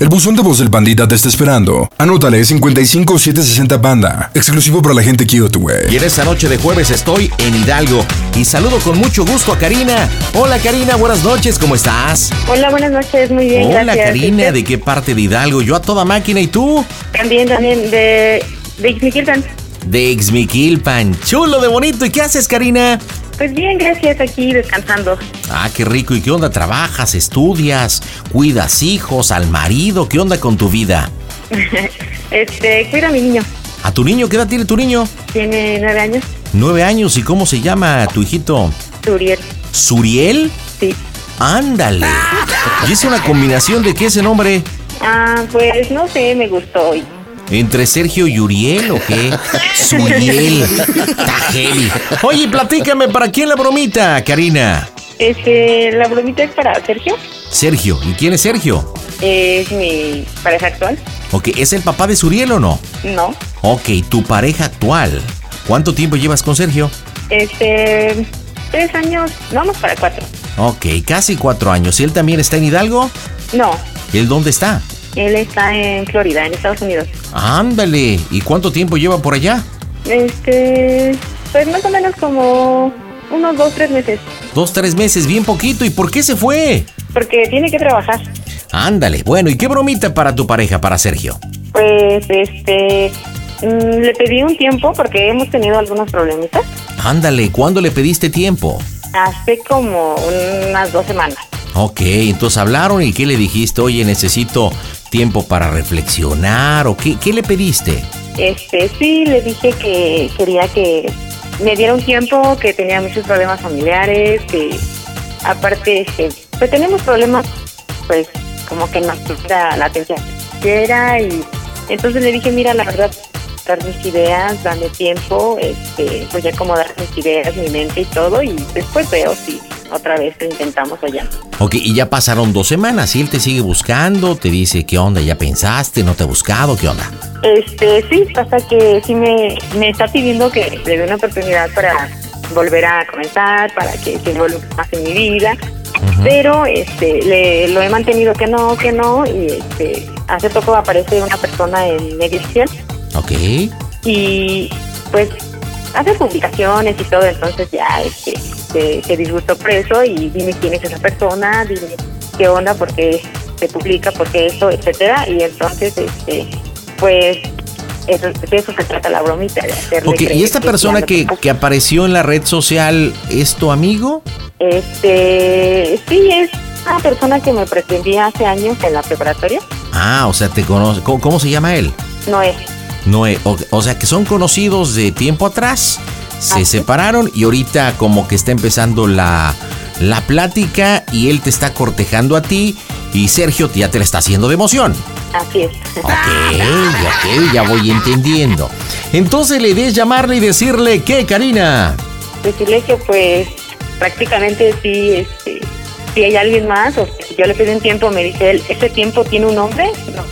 El buzón de voz del pandita te está esperando. Anótale 55760 Panda. Exclusivo para la gente cute, güey. Y en esta noche de jueves estoy en Hidalgo y saludo con mucho gusto a Karina. Hola Karina, buenas noches, ¿cómo estás? Hola, buenas noches, muy bien. Hola gracias. Karina, ¿Y ¿de qué parte de Hidalgo? Yo a toda máquina y tú? También, también, de, de Ixmiquilpan. De Ixmiquilpan. Chulo de bonito. ¿Y qué haces, Karina? Pues bien, gracias, aquí descansando. Ah, qué rico. ¿Y qué onda? ¿Trabajas? ¿Estudias? ¿Cuidas hijos? ¿Al marido? ¿Qué onda con tu vida? Este, cuida a mi niño. ¿A tu niño? ¿Qué edad tiene tu niño? Tiene nueve años. Nueve años. ¿Y cómo se llama tu hijito? Turiel. ¿Suriel? Sí. Ándale. ¿Y es una combinación de qué ese nombre? Ah, pues no sé, me gustó. ¿Entre Sergio y Uriel o qué? Suriel. Heavy. Oye, platícame, ¿para quién la bromita, Karina? Este, la bromita es para Sergio. Sergio. ¿Y quién es Sergio? Es mi pareja actual. Ok, ¿es el papá de Suriel o no? No. Ok, tu pareja actual. ¿Cuánto tiempo llevas con Sergio? Este, tres años, vamos para cuatro. Ok, casi cuatro años. ¿Y él también está en Hidalgo? No, ¿Él dónde está? Él está en Florida, en Estados Unidos. Ándale. ¿Y cuánto tiempo lleva por allá? Este, pues más o menos como unos dos, tres meses. Dos, tres meses, bien poquito. ¿Y por qué se fue? Porque tiene que trabajar. Ándale. Bueno, ¿y qué bromita para tu pareja, para Sergio? Pues, este, mm, le pedí un tiempo porque hemos tenido algunos problemitas. Ándale, ¿cuándo le pediste tiempo? Hace como unas dos semanas. Ok, entonces hablaron y ¿qué le dijiste? Oye, necesito tiempo para reflexionar o qué, qué le pediste? Este, sí, le dije que quería que me diera un tiempo, que tenía muchos problemas familiares, que aparte, este, pues tenemos problemas, pues, como que nos da la atención que era y entonces le dije, mira, la verdad, dar mis ideas, dame tiempo, este, voy a acomodar mis ideas, mi mente y todo y después veo si otra vez lo intentamos allá. Ok, y ya pasaron dos semanas y él te sigue buscando, te dice, ¿qué onda? ¿Ya pensaste? ¿No te ha buscado? ¿Qué onda? Este, sí, pasa que sí me, me está pidiendo que le dé una oportunidad para volver a comenzar, para que se involucre más en mi vida. Pero este, le, lo he mantenido que no, que no, y este, hace poco aparece una persona en mediación Ok. y pues hace publicaciones y todo, entonces ya este, se, se disgustó por eso y dime quién es esa persona, dime qué onda, por qué se publica, por qué eso, etcétera, y entonces este pues eso, de eso se trata la bromita, de hacerle ¿y esta que persona que, que apareció en la red social es tu amigo? Este, sí, es una persona que me pretendía hace años en la preparatoria, Ah, o sea, te conoce. ¿Cómo, cómo se llama él? No. O, o sea, que son conocidos de tiempo atrás. Se separaron y ahorita como que está empezando la, la plática y él te está cortejando a ti y Sergio ya te la está haciendo de emoción. así es. Ok, ok, ya voy entendiendo. Entonces la idea es llamarle y decirle, ¿qué, Karina? decirle que pues prácticamente sí, este, si hay alguien más o si yo le pido un tiempo, me dice él, ¿ese tiempo tiene un nombre? No,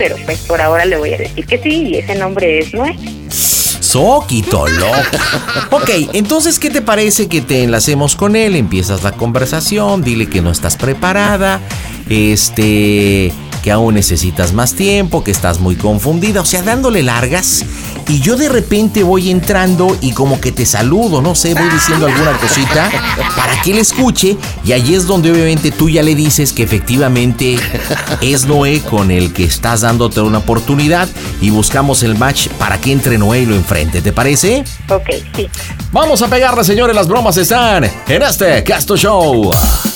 pero pues por ahora le voy a decir que sí y ese nombre es Noé. Soquito loco. Ok, entonces, ¿qué te parece que te enlacemos con él? Empiezas la conversación, dile que no estás preparada. Este. Que aún necesitas más tiempo, que estás muy confundida, o sea, dándole largas. Y yo de repente voy entrando y como que te saludo, no sé, voy diciendo alguna cosita para que él escuche. Y ahí es donde obviamente tú ya le dices que efectivamente es Noé con el que estás dándote una oportunidad y buscamos el match para que entre Noé y lo enfrente. ¿Te parece? Ok, sí. Vamos a pegarle, señores. Las bromas están en este Casto Show.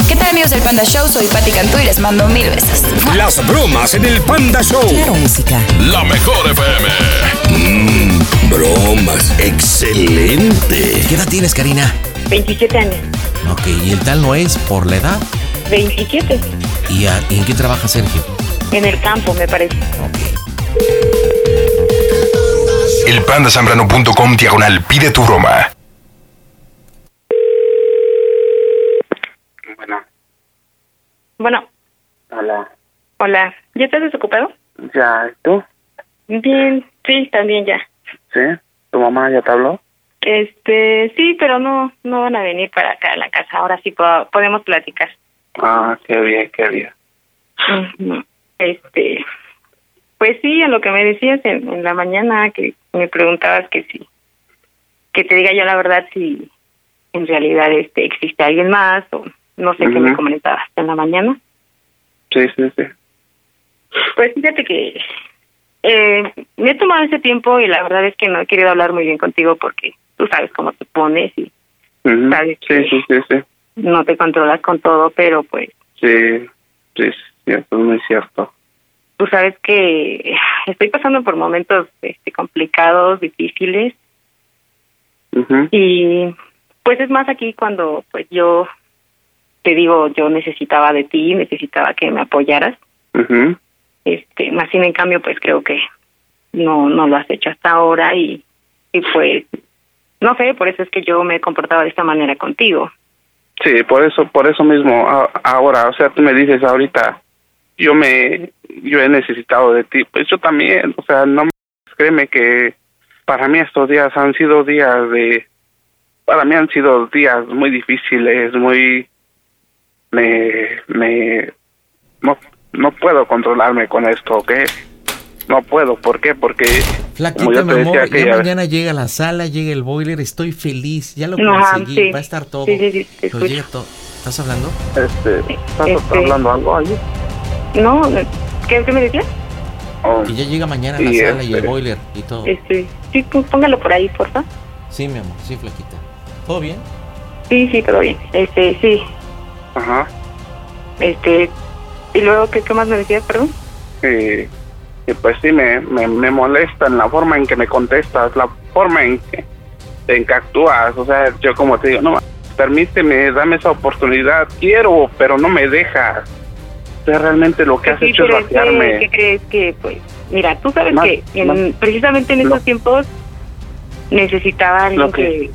¿Qué tal amigos del Panda Show? Soy Patti Cantú y les mando mil besos. Las bromas en el Panda Show. Claro, música. La mejor FM. Mmm, bromas. Excelente. ¿Qué edad tienes, Karina? 27 años. Ok, ¿y el tal no es por la edad? 27. ¿Y, a- y en qué trabaja Sergio? En el campo, me parece. Ok. Elpandasambrano.com diagonal pide tu broma. Bueno, hola. hola. ¿Ya estás desocupado? ¿Ya tú? Bien, sí, también ya. ¿Sí? ¿Tu mamá ya te habló? Este, sí, pero no no van a venir para acá a la casa. Ahora sí po- podemos platicar. Ah, qué bien, qué bien. Este, pues sí, a lo que me decías en, en la mañana que me preguntabas que si que te diga yo la verdad si en realidad este existe alguien más o no sé qué me comentabas en la mañana. Sí, sí, sí. Pues fíjate que eh, me he tomado ese tiempo y la verdad es que no he querido hablar muy bien contigo porque tú sabes cómo te pones y. Sabes Sí, que- sí, sí, sí. no te controlas con todo, pero pues Sí, sí, es muy cierto. tú sabes que estoy pasando por momentos este, complicados, difíciles y pues es más aquí cuando pues yo te digo yo necesitaba de ti, necesitaba que me apoyaras, Ujú. este más sin en cambio pues creo que no no lo has hecho hasta ahora y y pues no sé, por eso es que yo me he comportado de esta manera contigo. Sí, por eso, por eso mismo, ahora, o sea, tú me dices ahorita, yo me, yo he necesitado de ti, pues yo también, o sea, no me, créeme que para mí estos días han sido días de, para mí han sido días muy difíciles, muy, me, me, no, no puedo controlarme con esto, ¿ok? No puedo, ¿por qué? Porque, como Flaquita, yo mi te decía amor, ya vez- mañana llega la sala, llega el boiler, estoy feliz, ya lo Ajá, conseguí, sí. va a estar todo. Sí, sí, llega todo. ¿Estás hablando? este, ¿estás Este- hablando algo ahí? No, ¿qué, qué me decías? Oh, Que ya llega mañana la sala y el este- boiler y todo. Este, sí, póngalo por ahí, porfa. Sí, mi amor, sí, Flaquita. ¿Todo bien? Sí, sí, todo bien. Este, sí, Ajá. este, y luego, ¿qué, qué más me decías, perdón? y, y pues sí me, me, me molesta en la forma en que me contestas, la forma en que, en que actúas, o sea, yo como te digo, no, permíteme, dame esa oportunidad, quiero, pero no me dejas. O sea, realmente lo que has Sí, hecho es vaciarme. ¿qué crees que, pues, mira, tú sabes Más- que en- más- precisamente en esos tiempos necesitaba alguien Lo que- que,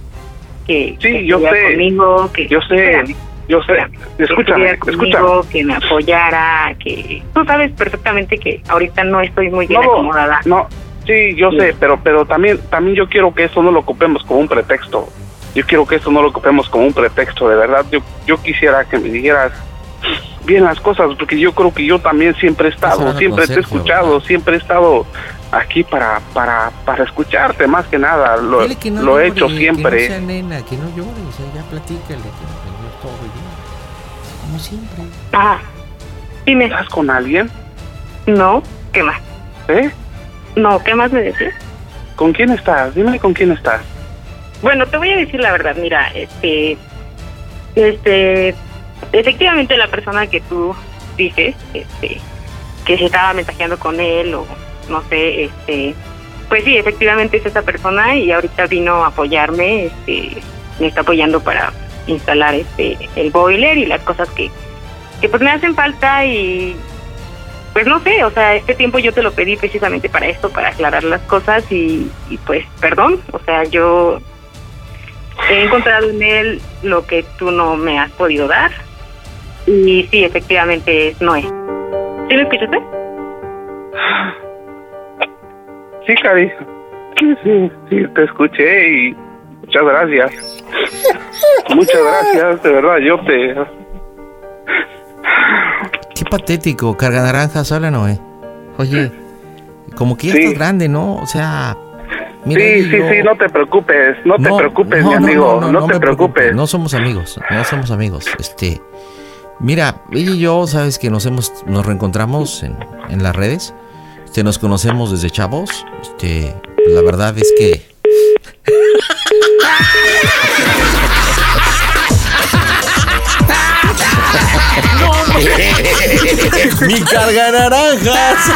que, Sí, que yo sé. conmigo, que, Yo sé, Espérame. Yo sé, que escúchame, estuviera escúchame. conmigo, que me apoyara, que tú sabes perfectamente que ahorita no estoy muy bien No, acomodada. no, sí, yo Sí. sé, pero pero también también yo quiero que eso no lo ocupemos como un pretexto. Yo quiero que eso no lo ocupemos como un pretexto, de verdad. Yo yo quisiera que me dijeras bien las cosas, porque yo creo que yo también siempre he estado, siempre te he escuchado, ¿verdad? siempre he estado aquí para para para escucharte más que nada. Lo, que no lo he hecho Que siempre. no sea nena, que no llore, o sea, ya platícale, que que no todo. Como siempre. Ajá. Dime, ¿Estás con alguien? no, ¿qué más? ¿Eh? No, ¿qué más me decías? ¿Con quién estás? Dime con quién estás. Bueno, te voy a decir la verdad, mira, este, este, efectivamente la persona que tú dices, este, que se estaba mensajeando con él o no sé, este, pues sí, efectivamente es esa persona y ahorita vino a apoyarme, este, me está apoyando para instalar este el boiler y las cosas que, que pues me hacen falta y pues no sé, o sea, este tiempo yo te lo pedí precisamente para esto, para aclarar las cosas y, y pues perdón, o sea, yo he encontrado en él lo que tú no me has podido dar y sí, efectivamente es Noé. ¿Sí me escuchaste? Sí, Cari. Sí, sí, sí, te escuché y muchas gracias. muchas gracias, de verdad, yo te... ¿Qué patético. Carga naranjas, habla Noé. Oye, como que ya Sí. estás grande, ¿no? O sea, mira. sí, sí, yo- sí, no te preocupes, no, te preocupes, no, mi amigo, no, te preocupes. No somos amigos, no somos amigos. Este, mira, ella y yo, sabes que nos hemos, nos reencontramos en, en las redes. Este, nos conocemos desde chavos. Este, la verdad es que. Mi carga naranjas.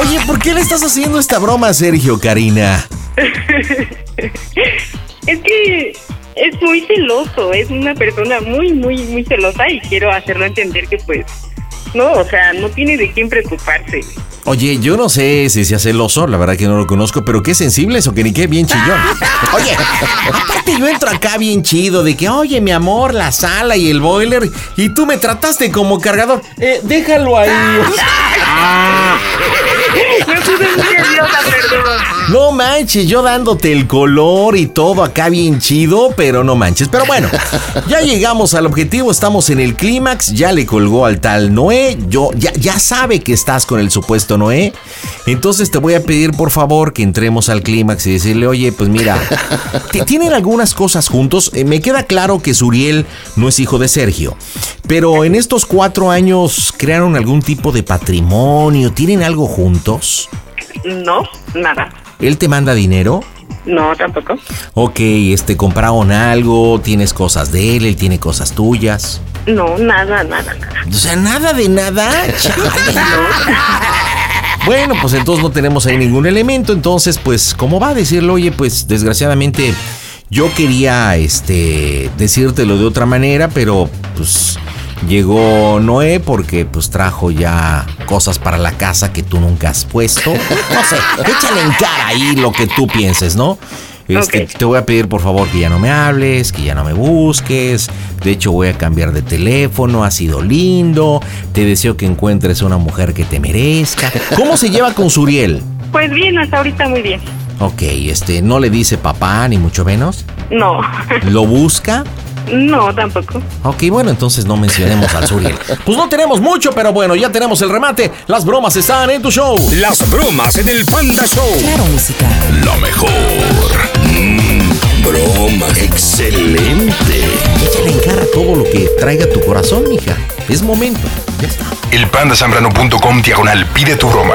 Oye, ¿por qué le estás haciendo esta broma Sergio, Karina? Es que es muy celoso, es una persona muy, muy, muy celosa y quiero hacerlo entender que pues, no, o sea, no tiene de quién preocuparse. Oye, yo no sé si sea celoso, la verdad que no lo conozco, pero qué sensible eso, que ni qué bien chillón. Oye, aparte yo entro acá bien chido de que, oye, mi amor, la sala y el boiler, y tú me trataste como cargador. Eh, déjalo ahí. No manches, yo dándote el color y todo acá bien chido, pero no manches. Pero bueno, ya llegamos al objetivo, estamos en el clímax, ya le colgó al tal Noé, yo ya, sabe que estás con el supuesto Noé. Entonces te voy a pedir por favor que entremos al clímax y decirle, oye, pues mira, tienen algunas cosas juntos. Eh, me queda claro que Suriel no es hijo de Sergio, pero en estos cuatro años crearon algún tipo de patrimonio, ¿tienen algo juntos? No, nada. ¿Él te manda dinero? No, tampoco. Ok, este, compraron algo, tienes cosas de él, él tiene cosas tuyas. No, nada, nada, nada. O sea, nada de nada. Bueno, pues entonces no tenemos ahí ningún elemento. Entonces, pues, ¿cómo va a decirlo? Oye, pues desgraciadamente yo quería este decírtelo de otra manera, pero pues llegó Noé porque pues trajo ya cosas para la casa que tú nunca has puesto. No sé, échale en cara ahí lo que tú pienses, ¿no? Este. Te voy a pedir por favor que ya no me hables, que ya no me busques. De hecho voy a cambiar de teléfono, ha sido lindo. Te deseo que encuentres una mujer que te merezca. ¿Cómo se lleva con Suriel? Pues bien, hasta ahorita muy bien. Ok, este, no le dice papá ni mucho menos. No, ¿Lo busca? No, tampoco. Ok, bueno, entonces no mencionemos al Suriel. Pues no tenemos mucho, pero bueno, ya tenemos el remate. Las bromas están en tu show. Las bromas en el Panda Show. Claro, música. Lo mejor. Mm, bromas. Excelente. Échale en cara todo lo que traiga tu corazón, mija. Es momento. Ya está. Elpandasambrano.com diagonal pide tu broma.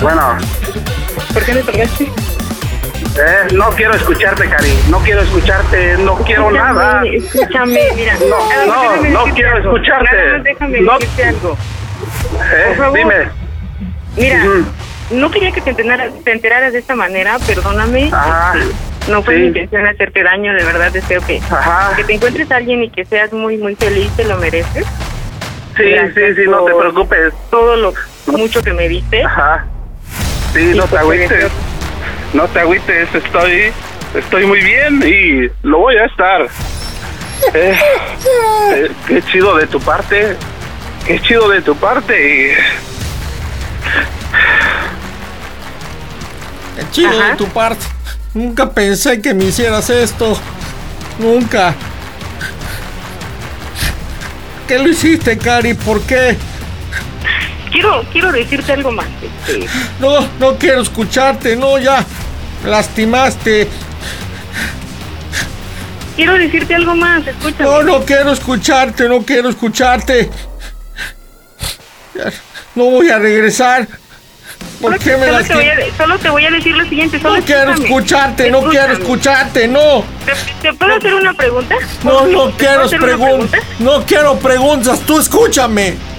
Bueno, ¿Por qué me colgaste? Eh, no quiero escucharte, Cari, no quiero escucharte, no quiero nada. Escúchame, mira. No, no, quiero algo. escucharte. Nada más déjame No. decirte algo. Eh, por favor. dime. Mira, no quería que te enteraras, te enteraras de esta manera, perdóname. Ajá. No fue Sí. mi intención hacerte daño, de verdad deseo que, Ajá. que te encuentres a alguien y que seas muy, muy feliz, te lo mereces. Sí, sí, sí, no te preocupes. Todo lo mucho que me diste. Ajá. Sí, Y no te pues, agüites. No te agüites, estoy, estoy muy bien y lo voy a estar. Eh, eh, qué chido de tu parte. Qué chido de tu parte y... Qué chido Ajá. de tu parte. Nunca pensé que me hicieras esto. Nunca. ¿Qué lo hiciste, Cari? ¿Por qué? Quiero, quiero decirte algo más. este, No, no quiero escucharte. No, ya. Lastimaste. quiero decirte algo más, escúchame. No, no quiero escucharte. No quiero escucharte. No voy a regresar. ¿Por Solo- qué me solo, te voy a, solo te voy a decir lo siguiente. Solo No quiero escucharte. No quiero escucharte. No. ¿Te, te puedo hacer una pregunta? No, ¿Te no quiero preguntas. No quiero preguntas. Tú escúchame.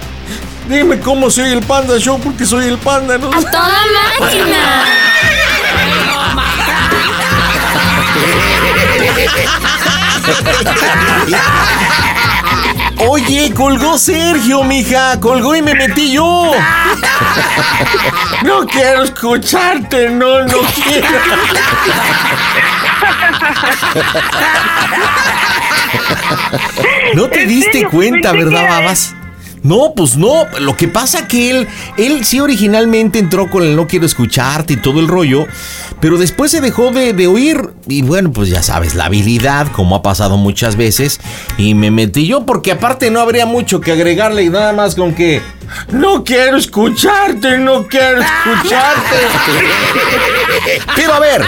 Dime cómo soy el panda show porque soy el panda. ¿no? ¡A toda máquina! Oye, colgó Sergio, mija. Colgó y me metí yo. No quiero escucharte. No, no quiero. No te ¿En diste cuenta, ¿verdad, babas? No, pues no. Lo que pasa que él, él sí originalmente entró con el no quiero escucharte y todo el rollo, pero después se dejó de, de oír y bueno, pues ya sabes, la habilidad, como ha pasado muchas veces, y me metí yo porque aparte no habría mucho que agregarle y nada más con que No quiero escucharte, no quiero escucharte. Pero a ver,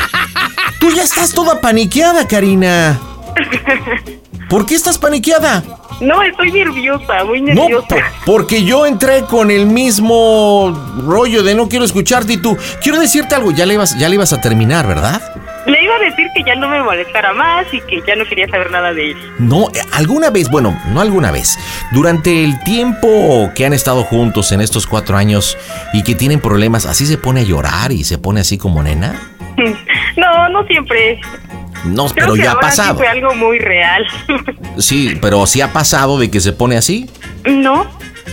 tú ya estás toda paniqueada, Karina. ¿Por qué estás paniqueada? No, estoy nerviosa, muy No, nerviosa. po- porque yo entré con el mismo rollo de no quiero escucharte y tú. Quiero decirte algo, ya le ibas, ya le ibas a terminar, ¿verdad? Le iba a decir que ya no me molestara más y que ya no quería saber nada de él. No, eh, alguna vez, bueno, no alguna vez. Durante el tiempo que han estado juntos en estos cuatro años y que tienen problemas, así se pone a llorar y se pone así como nena. No, no siempre. No, Creo pero que ya ha ahora sí pasado. fue algo muy real. Sí, pero sí ha pasado de que se pone así. no,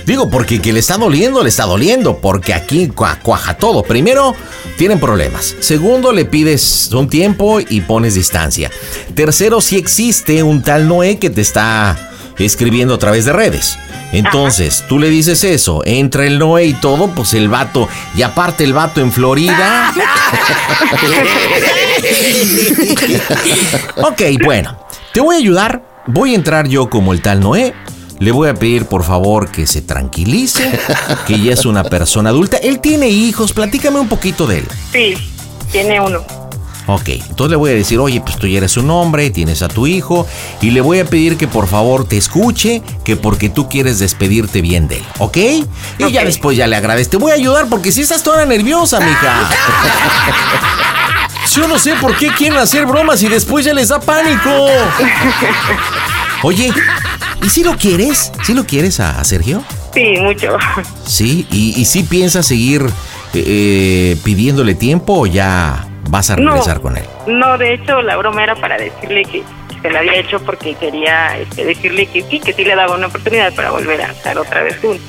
Digo, porque que le está doliendo, le está doliendo, porque aquí cua- cuaja todo. Primero, tienen problemas. Segundo, le pides un tiempo y pones distancia. Tercero, si existe un tal Noé que te está escribiendo a través de redes. Entonces, tú le dices eso, entra el Noé y todo, pues el vato, y aparte el vato en Florida. ok, bueno, te voy a ayudar. Voy a entrar yo como el tal Noé. Le voy a pedir por favor que se tranquilice, que ya es una persona adulta. Él tiene hijos, platícame un poquito de él. sí, tiene uno. Ok, entonces le voy a decir, oye, pues tú ya eres un hombre, tienes a tu hijo, y le voy a pedir que por favor te escuche, que porque tú quieres despedirte bien de él, ¿ok? Y ya después ya le agradezco. Te voy a ayudar porque si estás toda nerviosa, mija. Yo no sé por qué quieren hacer bromas y después ya les da pánico. Oye, ¿y si lo quieres? ¿Si lo quieres a, a Sergio? Sí, mucho. Sí, ¿y, y si piensas seguir eh, eh, pidiéndole tiempo o ya vas a No. regresar con él? No, de hecho, la broma era para decirle que se la había hecho porque quería este, decirle que sí, que sí le daba una oportunidad para volver a estar otra vez juntos.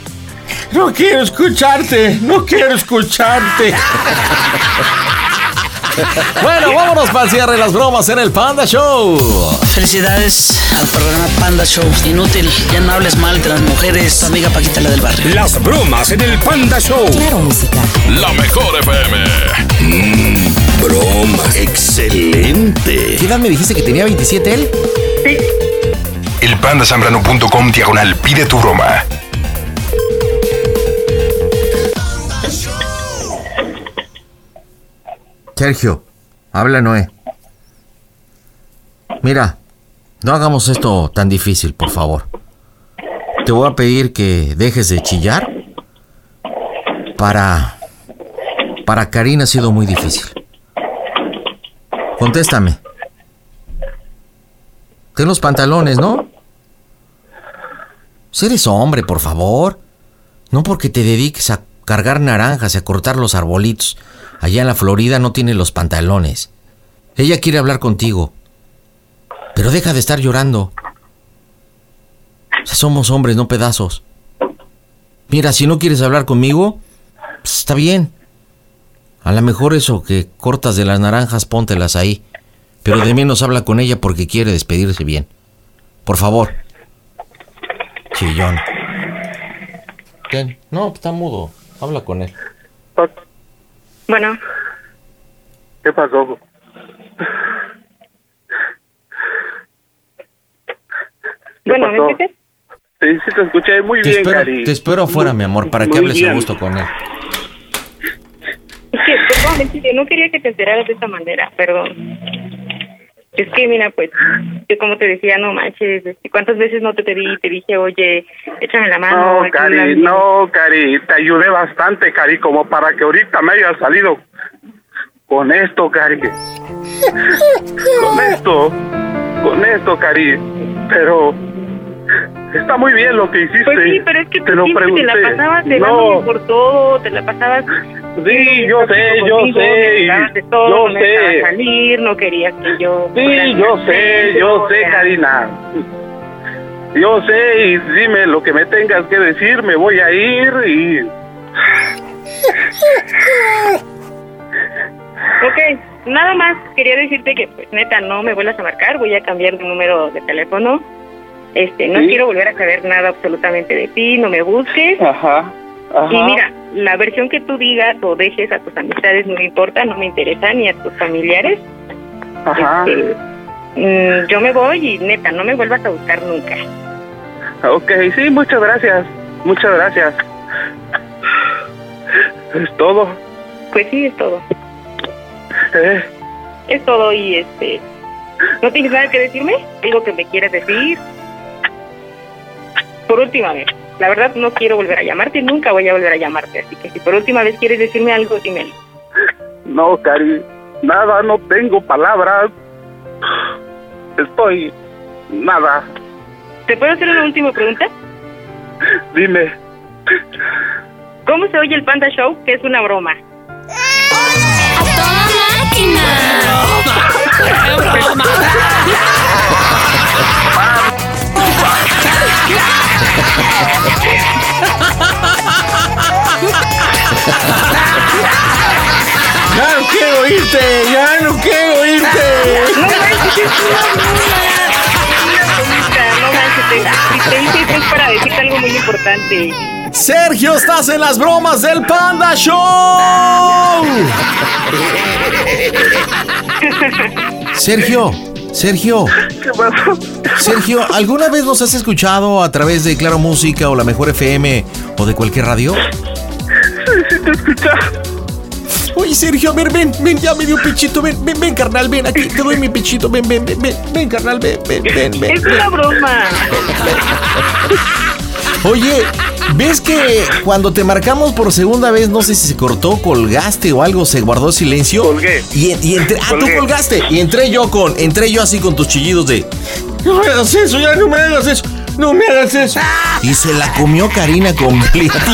No quiero escucharte, no quiero escucharte. Bueno, vámonos para el cierre de las bromas en el Panda Show. Felicidades al programa Panda Show. Inútil, ya no hables mal de las mujeres. Tu amiga Paquita, la del barrio. Las bromas en el Panda Show. Claro, música. La mejor FM. Mmm, broma. Excelente. ¿Qué edad me dijiste que tenía 27 él? Sí, Elpandasambrano.com diagonal pide tu broma. Sergio, habla Noé. Mira, no hagamos esto tan difícil, por favor. Te voy a pedir que dejes de chillar. Para... Para Karina ha sido muy difícil. Contéstame. Ten los pantalones, ¿no? Si eres hombre, por favor. No porque te dediques a cargar naranjas y a cortar los arbolitos. Allá en la Florida no tiene los pantalones. Ella quiere hablar contigo. Pero deja de estar llorando. O sea, somos hombres, no pedazos. Mira, si no quieres hablar conmigo, pues está bien. A lo mejor eso que cortas de las naranjas, póntelas ahí. Pero de menos habla con ella porque quiere despedirse bien. Por favor. Chillón. ¿Qué? No, está mudo. Habla con él. Bueno, ¿Qué pasó? bueno, ¿me pasó? escuchas? Sí, sí te escuché muy Te bien, espero, Cari. te espero afuera, mi amor, para que Muy hables a gusto con él. Es que, perdón, es que no quería que te enteraras de esta manera, perdón. Es que, mira, pues, yo como te decía, no manches, este, ¿cuántas veces no te pedí? Te dije, oye, échame la mano. No. Cari, no, Cari, te ayudé bastante, Cari, como para que ahorita me hayas salido con esto, Cari. Con esto, con esto, Cari. Pero está muy bien lo que hiciste. Pues sí, pero es que tú te lo siempre pregunté. te la pasabas no, celándome por todo, te la pasabas... sí, yo sé, yo sé, todo, yo no sé. salir, no querías que yo... Sí, yo sé, yo o sé, sea, Karina. Yo sé y dime lo que me tengas que decir, me voy a ir y... Ok, nada más quería decirte que, pues neta, no me vuelvas a marcar, voy a cambiar de número de teléfono. Este, no Sí. quiero volver a saber nada absolutamente de ti, no me busques. Ajá. Ajá. Y mira, la versión que tú digas o dejes a tus amistades no me importa, no me interesa, ni a tus familiares. Ajá. Este, mm, yo me voy y neta, no me vuelvas a buscar nunca. Ok, sí, muchas gracias. Muchas gracias. Es todo. Pues sí, es todo. Eh, Es todo y este... ¿No tienes nada que decirme? ¿Algo que me quieras decir? Por última vez. La verdad no quiero volver a llamarte, nunca voy a volver a llamarte. Así que si por última vez quieres decirme algo, dímelo. no, Cari. Nada, no tengo palabras. Estoy... Nada. ¿Te puedo hacer una última pregunta? Dime. ¿Cómo se oye el Panda Show? Que es una broma. ¡A toda máquina! Ya no quiero oírte, ya no quiero oírte. No manches. No te, esto es para decirte algo muy importante. Sergio, estás en las bromas del Panda Show. Sergio, Sergio, ¿Qué pasó? Sergio, ¿alguna vez nos has escuchado a través de Claro Música o la Mejor FM o de cualquier radio? Sí, te escuchas. Oye, Sergio, a ver, ven, ven, ya me dio pechito, ven, ven, ven, carnal, ven, aquí te doy mi pechito, ven, ven, ven, ven, ven, carnal, ven, ven, ven, ven. Es una broma. Oye, ¿ves que cuando te marcamos por segunda vez, no sé si se cortó, colgaste o algo, se guardó silencio? Colgué. Y, y entre, ah, tú colgaste. Y entré yo con, entré yo así con tus chillidos de. No me hagas eso, ya no me hagas eso. No me hagas eso. Y se la comió Karina completita.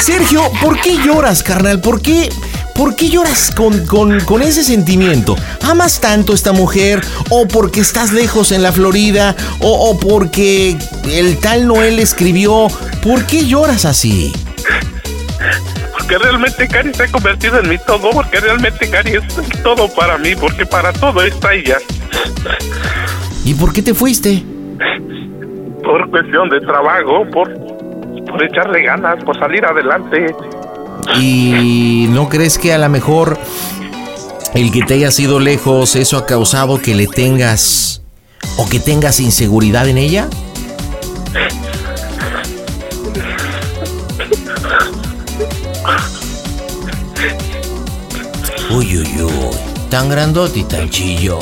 Sergio, ¿por qué lloras, carnal? ¿Por qué? ¿Por qué lloras con, con- con ese sentimiento? ¿Amas tanto a esta mujer? ¿O porque estás lejos en la Florida? ¿O, o porque el tal Noel escribió? ¿Por qué lloras así? Porque realmente Cari se ha convertido en mi todo. Porque realmente Cari es todo para mí. Porque para todo está ella. ¿Y por qué te fuiste? Por cuestión de trabajo. Por, por echarle ganas. Por salir adelante. ¿Y no crees que a lo mejor el que te haya sido lejos, eso ha causado que le tengas o que tengas inseguridad en ella? Uy, uy, uy. Tan grandote y tan chillo.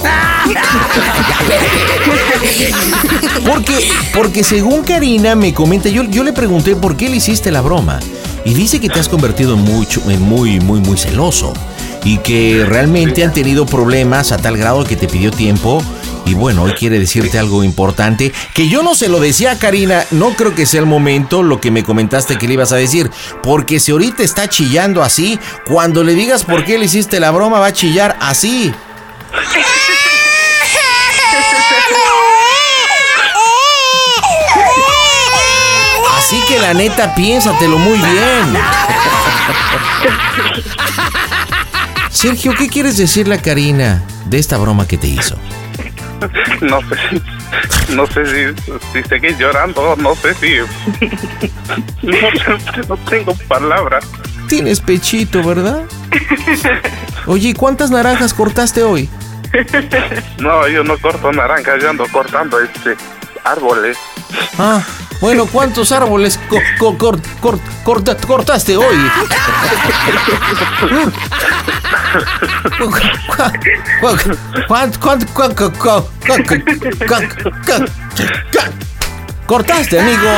Porque, porque según Karina me comenta, yo, yo le pregunté por qué le hiciste la broma. Y dice que te has convertido en, mucho, en muy, muy, muy celoso. Y que realmente han tenido problemas a tal grado que te pidió tiempo. Y bueno, hoy quiere decirte algo importante. Que yo no se lo decía a Karina. No creo que sea el momento lo que me comentaste que le ibas a decir. Porque si ahorita está chillando así, cuando le digas por qué le hiciste la broma, va a chillar así. Así que la neta, piénsatelo muy bien. Sergio, ¿qué quieres decirle a Karina de esta broma que te hizo? No sé. No sé si, si seguir llorando. No sé si. No, tengo palabras. Tienes pechito, ¿verdad? Oye, ¿y ¿cuántas naranjas cortaste hoy? No, yo no corto naranjas. Yo ando cortando este árboles. Ah, bueno, ¿cuántos árboles co- co- cor- cor- corta- cortaste hoy? ¿Cuánto, cuánto, cuánto, cu- cu- cu- cu- cu- cu- Cortaste, amigo.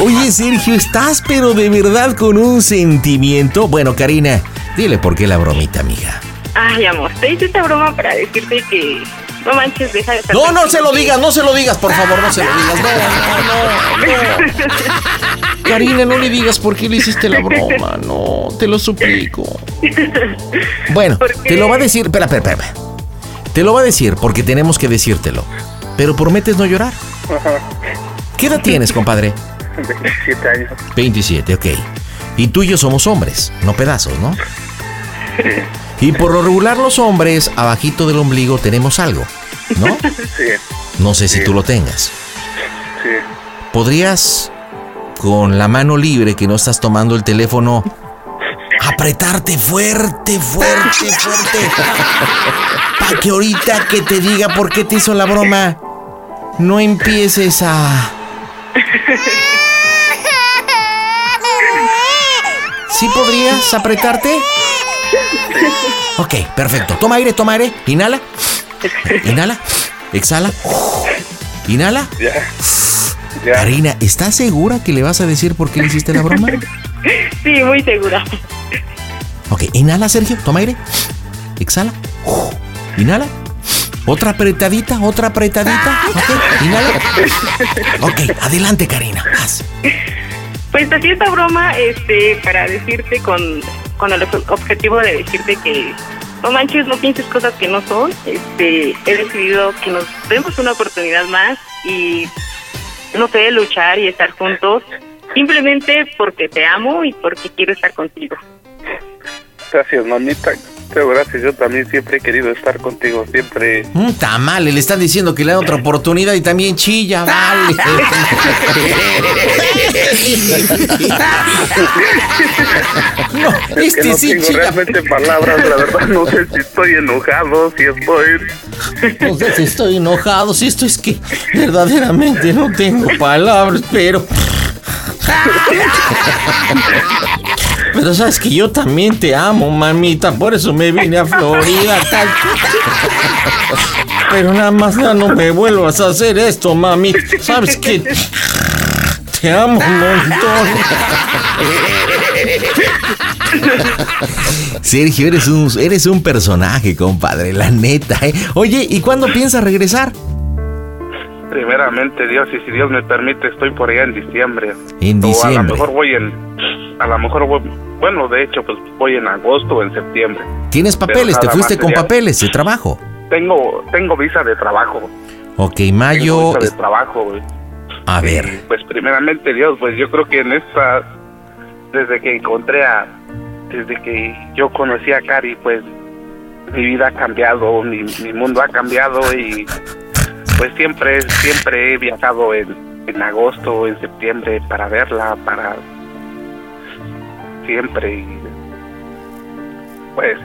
Oye, Sergio, estás pero de verdad con un sentimiento. Bueno, Karina, dile por qué la bromita, amiga. Ay, amor, te hice esta broma para decirte que no manches, deja de estar No, no se lo digas, no se lo digas, por favor, no se lo digas. No, no, no. Karina, no le digas por qué le hiciste la broma, no, te lo suplico. Bueno, te lo va a decir, espera, espera, espera. Te lo va a decir porque tenemos que decírtelo. Pero prometes no llorar. ¿Qué edad tienes, compadre? 27 años. 27, ok. Y tú y yo somos hombres, no pedazos, ¿no? Y por lo regular los hombres, abajito del ombligo tenemos algo, ¿no? Sí, No sé si tú lo tengas. sí. ¿Podrías, con la mano libre que no estás tomando el teléfono, apretarte fuerte, fuerte, fuerte? Para que ahorita que te diga por qué te hizo la broma, no empieces a... ¿Sí podrías apretarte? Ok, perfecto. Toma aire, toma aire. Inhala. Inhala. Exhala. Inhala. Ya. Ya. Karina, ¿estás segura que le vas a decir por qué le hiciste la broma? Sí, muy segura. Ok, inhala, Sergio, toma aire. Exhala. Inhala. Otra apretadita, otra apretadita. Ok, inhala. Ok, adelante, Karina. Pues así esta broma, este, para decirte con, con el ob- objetivo de decirte que no manches, no pienses cosas que no son. Este, he decidido que nos demos una oportunidad más y no sé, luchar y estar juntos. Simplemente porque te amo y porque quiero estar contigo. Gracias, mamita. Gracias, yo también siempre he querido estar contigo, siempre. Mm, tamale, le están diciendo que le dan otra oportunidad y también chilla, vale. No, Es que este no sí tengo chilla. realmente palabras, la verdad no sé si estoy enojado, si estoy... No sé si estoy enojado, si esto es que verdaderamente no tengo palabras, pero... Pero sabes que yo también te amo, mamita, por eso me vine a Florida. Pero nada más ya no me vuelvas a hacer esto, mami. Sabes que te amo un montón. Sergio, eres un, eres un personaje, compadre, la neta. ¿eh? Oye, ¿y cuándo piensas regresar? Primeramente Dios, y si Dios me permite, estoy por allá en diciembre. En O a lo diciembre. mejor voy en... A lo mejor voy... Bueno, de hecho, pues voy en agosto o en septiembre. ¿Tienes papeles? ¿Te fuiste con sería- papeles de trabajo? Tengo, tengo visa de trabajo. Ok, Tengo mayo. visa de trabajo, güey. A ver, Pues primeramente Dios, pues yo creo que en esta, desde que encontré a, desde que yo conocí a Cari, pues mi vida ha cambiado, mi, mi mundo ha cambiado y pues siempre, siempre he viajado en, en agosto, en septiembre para verla, para siempre y pues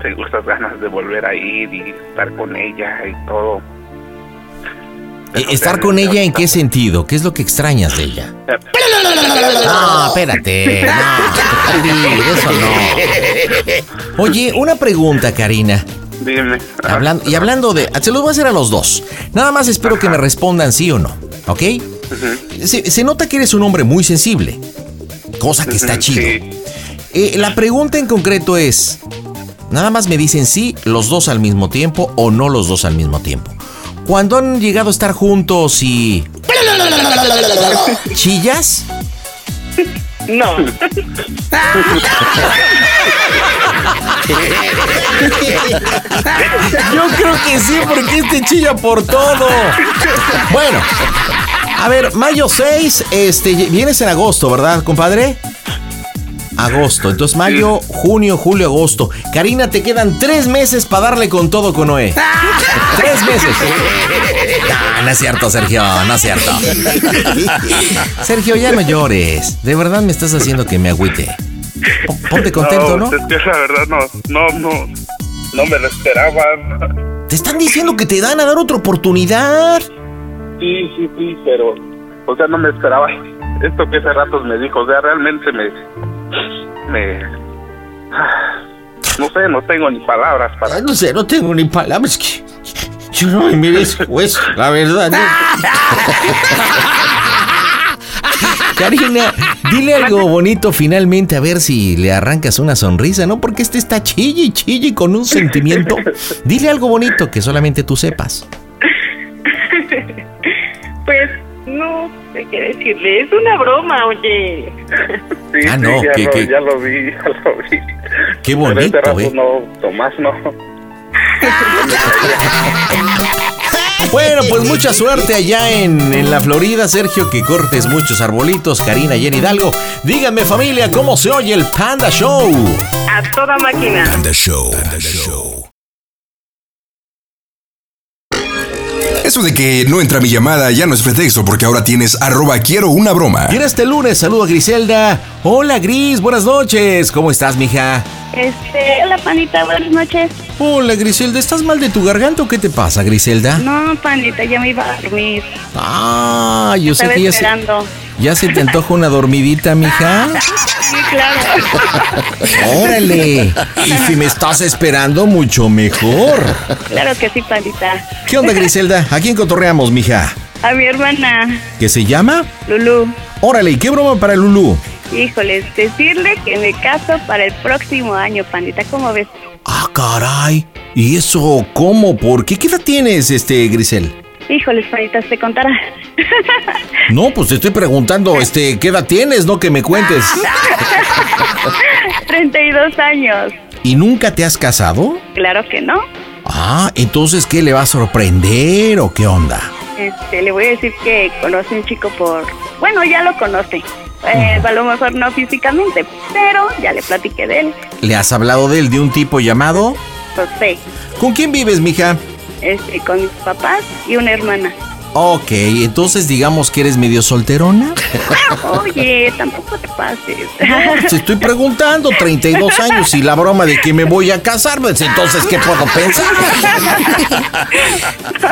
tengo estas ganas de volver a ir y estar con ella y todo. eh, ¿estar con ella en qué sentido? ¿Qué es lo que extrañas de ella? No, espérate. No, eso no. Oye, una pregunta, Karina. Dime. Hablando, y hablando de. Se los voy a hacer a los dos. Nada más espero que me respondan sí o no. ¿Ok? Se, se nota que eres un hombre muy sensible. Cosa que está chido. sí. Eh, la pregunta en concreto es. Nada más me dicen sí los dos al mismo tiempo o no los dos al mismo tiempo. Cuando han llegado a estar juntos y. ¿Chillas? No. Yo creo que sí, porque este chilla por todo. Bueno, a ver, mayo 6, este, vienes en agosto, ¿verdad, compadre? Agosto, entonces mayo, junio, julio, agosto. Karina, te quedan tres meses para darle con todo con Noé. Tres meses. No, no es cierto, Sergio, no es cierto. Sergio, ya no llores. De verdad me estás haciendo que me agüite. Ponte contento, ¿no? Es que la verdad no, no, no, no me lo esperaba. Te están diciendo que te dan a dar otra oportunidad. Sí, sí, sí, pero, o sea, no me esperaba esto que hace ratos me dijo. O sea, realmente me, me, no sé, no tengo ni palabras para. Ay, No sé, no tengo ni palabras que. Yo no me merezco eso, la verdad. ¿no? Karina, dile algo bonito finalmente a ver si le arrancas una sonrisa, ¿no? Porque este está chille y chille con un sentimiento. Dile algo bonito que solamente tú sepas. Pues no sé qué decirle. Es una broma, oye. Sí, Ah, sí, no, ya, que- lo, que- ya lo vi, ya lo vi. Qué Pero bonito, este rato ¿eh? no, Tomás no. Bueno, pues mucha suerte allá en, en la Florida, Sergio, que cortes muchos arbolitos, Karina y en Hidalgo. Díganme familia, ¿cómo se oye el Panda Show? A toda máquina. Panda Show. Panda Show. Eso de que no entra mi llamada ya no es pretexto porque ahora tienes arroba quiero una broma. Y en este lunes saludo a Griselda. Hola Gris, buenas noches. ¿Cómo estás, mija? Este, hola panita, buenas noches. Hola Griselda, ¿estás mal de tu garganta o qué te pasa, Griselda? No, panita, ya me iba a dormir. Ah, yo sé Estaba que ya se. Ya se te antoja una dormidita, mija. Sí, claro. Órale. Y si me estás esperando, mucho mejor. Claro que sí, panita. ¿Qué onda, Griselda? ¿A quién cotorreamos, mija? A mi hermana, ¿Qué se llama? Lulú. Órale, ¿y qué broma para Lulú? Híjoles, decirle que me caso para el próximo año, pandita. ¿Cómo ves? Ah, caray. ¿Y eso cómo? ¿Por qué? ¿Qué edad tienes, este, Grisel? Híjoles, pandita, te contará. No, pues te estoy preguntando, este, ¿qué edad tienes? No que me cuentes. 32 años. ¿Y nunca te has casado? Claro que no. Ah, entonces, ¿qué le va a sorprender o qué onda? Este, le voy a decir que conoce un chico por... Bueno, ya lo conoce. Eh, a lo mejor no físicamente, pero ya le platiqué de él. ¿Le has hablado de él de un tipo llamado? José. ¿Con quién vives, mija? Este, con mis papás y una hermana. Ok, entonces digamos que eres medio solterona. Oye, tampoco te pases. Te estoy preguntando, 32 años y la broma de que me voy a casar, pues entonces, ¿qué puedo pensar?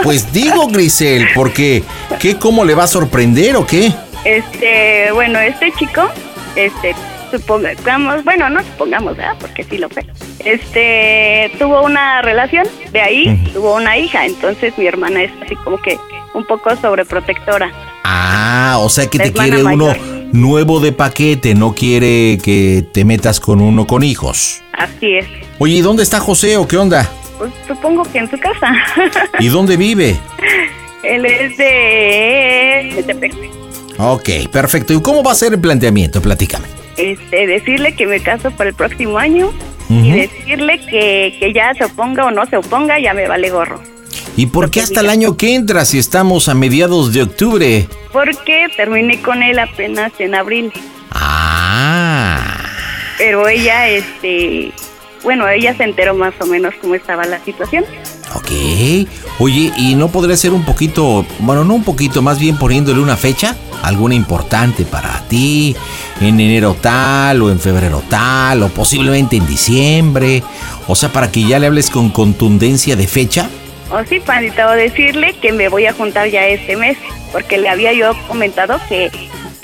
Pues digo, Grisel, porque ¿qué cómo le va a sorprender o qué? Este, bueno, este chico, este, supongamos, bueno, no supongamos, ¿verdad? Porque sí lo fue. Este, tuvo una relación, de ahí tuvo una hija, entonces mi hermana es así como que un poco sobreprotectora. Ah, o sea que La te quiere uno nuevo de paquete, no quiere que te metas con uno con hijos. Así es. Oye, ¿y dónde está José o qué onda? Pues supongo que en su casa. ¿Y dónde vive? Él es de Metepec. Ok, perfecto. ¿Y cómo va a ser el planteamiento? Platícame. Este, decirle que me caso para el próximo año y decirle que, que ya se oponga o no se oponga, ya me vale gorro. ¿Y por qué hasta el año que entra si estamos a mediados de octubre? Porque terminé con él apenas en abril. Ah. Pero ella, este, bueno, ella se enteró más o menos cómo estaba la situación. Ok. Oye, ¿y no podría ser un poquito, bueno, no un poquito, más bien poniéndole una fecha? ¿Alguna importante para ti? ¿En enero tal o en febrero tal o posiblemente en diciembre? O sea, para que ya le hables con contundencia de fecha. O sí, pandita, o decirle que me voy a juntar ya este mes, porque le había yo comentado que,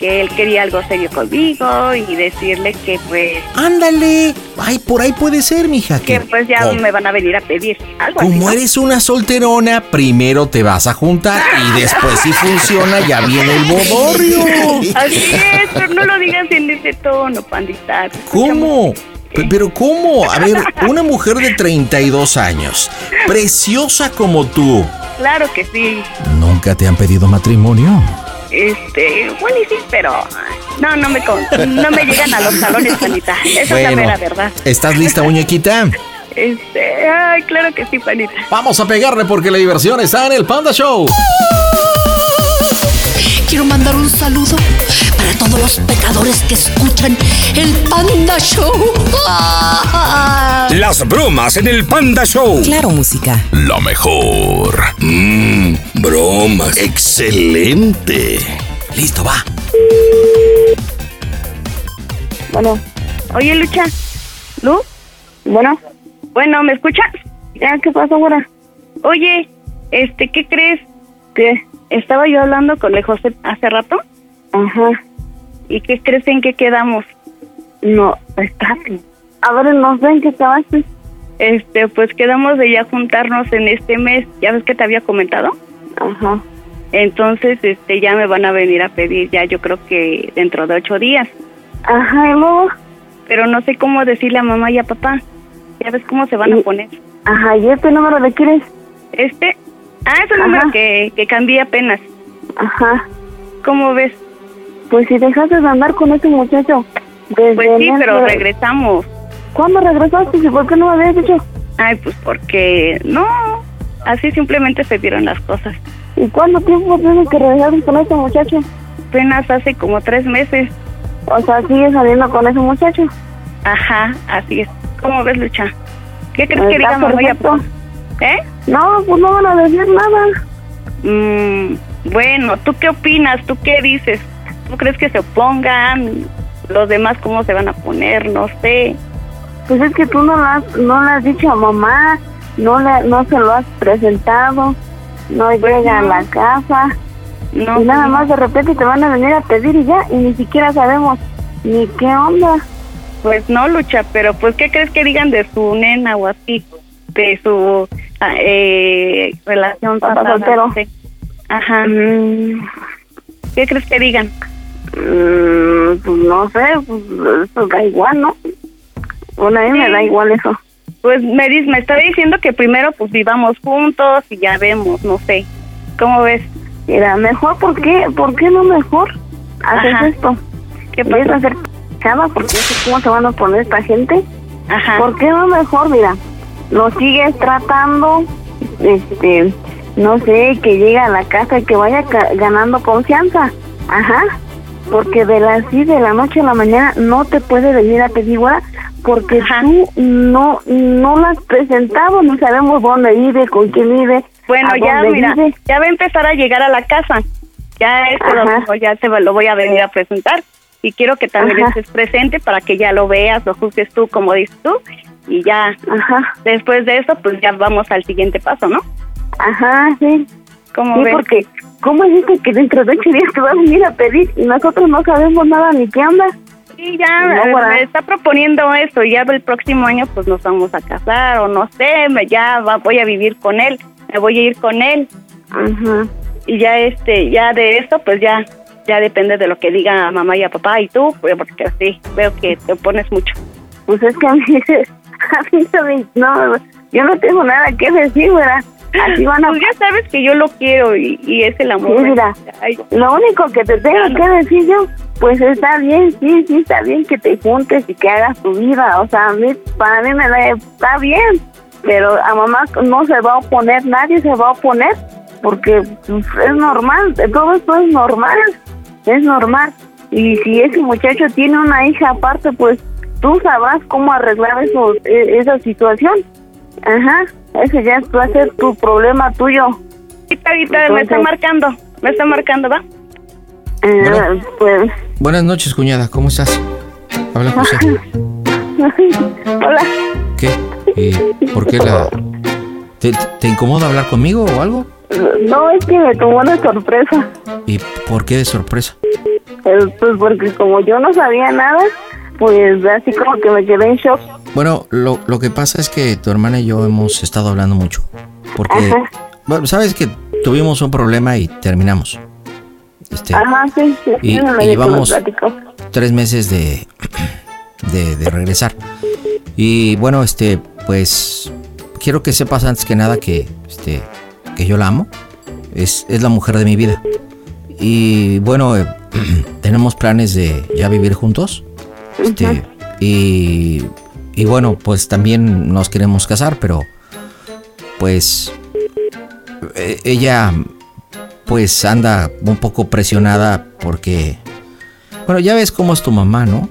que él quería algo serio conmigo y decirle que pues, Ándale. Ay, por ahí puede ser, mija. que pues ya me van a venir a pedir algo así, Como ¿no? eres una solterona, primero te vas a juntar y después si funciona ya viene el bodorrio. Así es, pero no lo digas en ese tono, pandita. ¿Cómo? Pe- Pero ¿cómo? A ver, una mujer de 32 años, preciosa como tú, Claro que sí. ¿nunca te han pedido matrimonio? Este, bueno, y sí, pero no, no me, con- no me llegan a los talones, panita. Esa es la Bueno. mera verdad. ¿Estás lista, muñequita? Este, ay, claro que sí, panita. Vamos a pegarle porque la diversión está en el Panda Show. Quiero mandar un saludo para todos los pecadores que escuchan el Panda Show. Las bromas en el Panda Show. Claro, música. Lo mejor. Mmm, bromas. Excelente. Listo, va. Bueno. Oye, Lucha. ¿Lu? Bueno. Bueno, ¿me escuchas? Ya, ¿qué pasó ahora? Oye, este, ¿qué crees? ¿Qué? Estaba yo hablando con el José hace rato. Ajá. ¿Y qué crees en qué quedamos? No, espérate. A ver, no sé en qué acabaste. Este, pues quedamos de ya juntarnos en este mes. ¿Ya ves que te había comentado? Ajá. Entonces, este, ya me van a venir a pedir ya yo creo que dentro de ocho días. Ajá, ¿y luego? Pero no sé cómo decirle a mamá y a papá. Ya ves cómo se van a poner. Ajá, ¿y este número de quién es? Este. Ah, es el número que, que cambié apenas. Ajá. ¿Cómo ves? Pues si dejaste de andar con ese muchacho. pues sí, pero regresamos. ¿Cuándo regresaste? ¿Y por qué no me habías dicho? Ay, pues porque no. Así simplemente se dieron las cosas. ¿Y cuánto tiempo tienes que regresar con ese muchacho? Apenas hace como tres meses. O sea, ¿sigues saliendo con ese muchacho? Ajá, así es. ¿Cómo ves, Lucha? ¿Qué crees que diga mamá y perfecto. ¿Eh? No, pues no van a decir nada. Mm, bueno, ¿tú qué opinas? ¿Tú qué dices? ¿Tú crees que se opongan? ¿Los demás cómo se van a poner? No sé. Pues es que tú no lo has, no le has dicho a mamá, no le, no se lo has presentado, no llega a la casa. No, y nada pues, más de repente te van a venir a pedir y ya, y ni siquiera sabemos ni qué onda. Pues no, Lucha, pero pues ¿qué crees que digan de su nena o así? De su eh, relación Papá soltero. Ajá. Mm, ¿Qué crees que digan? mm, pues no sé, pues eso da igual, ¿no? Bueno, a mí me da igual eso. Pues me, me está diciendo que primero pues vivamos juntos y ya vemos, no sé. ¿Cómo ves? Mira, mejor, ¿por qué, ¿por qué no mejor haces Ajá. esto? ¿Qué ¿Quieres pasa? hacer chava? Porque cómo se van a poner esta gente. Ajá. ¿Por qué no mejor, mira, lo sigues tratando, este, no sé, que llegue a la casa y que vaya ca- ganando confianza? Ajá. Porque de las así de la noche a la mañana no te puede venir a pedir hora porque tú no no la has presentado, no sabemos dónde vive, con quién vive. Bueno, ya, mira, vive. ya va a empezar a llegar a la casa. Ya Ajá. domingo ya lo voy a venir a presentar. Y quiero que también Ajá. estés presente para que ya lo veas, lo juzgues tú como dices tú. Y ya, Ajá. después de eso, pues ya vamos al siguiente paso, ¿no? Ajá, sí. ¿Cómo Sí, ves? porque ¿cómo es esto que dentro de ocho días te va a venir a pedir y nosotros no sabemos nada ni qué onda? Sí, ya No, eh, ¿verdad? me está proponiendo eso. Ya el próximo año, pues nos vamos a casar o no sé, me, ya va- voy a vivir con él, me voy a ir con él. Ajá. Y ya este, ya de esto, pues ya, ya depende de lo que diga mamá y a papá y tú, pues, porque sí, veo que te opones mucho. Pues es que a mí, a mí no, yo no tengo nada que decir, ¿verdad? Así van a... Pues ya sabes que yo lo quiero y, y es el amor. Sí, mira, Ay, lo único que te tengo no. que decir yo, pues está bien, sí, sí, está bien que te juntes y que hagas tu vida, o sea, a mí, para mí me da, está bien, pero a mamá no se va a oponer, nadie se va a oponer, porque pues, es normal, todo esto es normal, es normal, y si ese muchacho tiene una hija aparte, pues tú sabrás cómo arreglar eso, e- esa situación, ajá, ese ya va a ser tu problema tuyo. ahorita, ahorita me está Entonces- marcando, me está marcando, ¿va? Eh, Bueno. pues, Buenas noches, cuñada, ¿cómo estás? Habla José. hola. ¿Qué? Eh, ¿Por qué la... ¿Te, te incomoda hablar conmigo o algo? No, es que me tomó una sorpresa. ¿Y por qué de sorpresa? Eh, Pues porque como yo no sabía nada, pues así como que me quedé en shock. Bueno, lo, lo que pasa es que tu hermana y yo hemos estado hablando mucho. Porque, Ajá. bueno, sabes que tuvimos un problema y terminamos. Este, Ajá, sí, sí. y- me llevamos- tres meses de, de, de regresar. Y bueno, este, pues quiero que sepas antes que nada que, este, que yo la amo. Es, es la mujer de mi vida. Y bueno, eh, tenemos planes de ya vivir juntos. Este, y, y bueno, pues también nos queremos casar, pero pues eh, ella pues anda un poco presionada porque bueno, ya ves cómo es tu mamá, ¿no?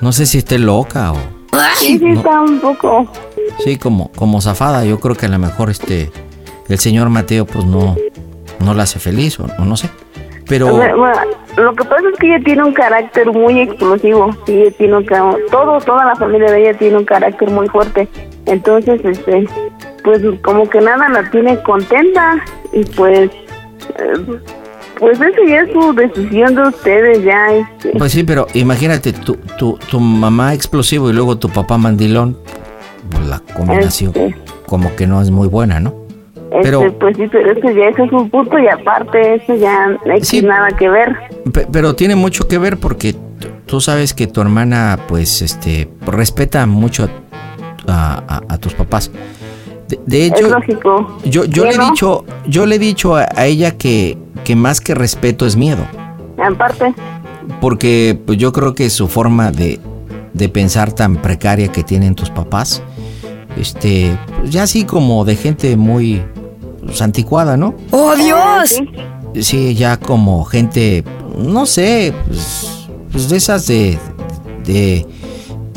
No sé si esté loca o Sí, sí, no. está un poco. sí como como zafada. Yo creo que a lo mejor este el señor Mateo pues no no la hace feliz o, o no sé. Pero bueno, lo que pasa es que ella tiene un carácter muy explosivo. Ella tiene un todo, toda la familia de ella tiene un carácter muy fuerte. Entonces, este, pues como que nada la tiene contenta y pues, eh, pues eso ya es su decisión de ustedes ya. Este. pues sí, pero imagínate tu, tu, tu mamá explosivo y luego tu papá mandilón, pues la combinación Este. como que no es muy buena, ¿no? Pero- Este, pues sí, pero eso ya eso es un punto y aparte eso ya no hay Sí. nada que ver. Pe- Pero tiene mucho que ver porque tú sabes que tu hermana, pues, este, respeta mucho a, a- a tus papás. De, de es hecho, lógico. yo, yo le he dicho, yo le he dicho a, a ella que, que más que respeto es miedo, Aparte, porque pues yo creo que su forma de, de pensar tan precaria que tienen tus papás, este, pues, ya así como de gente muy pues, anticuada, ¿no? ¡Oh, Dios! sí. Ya como gente, no sé, pues, pues de esas de, de,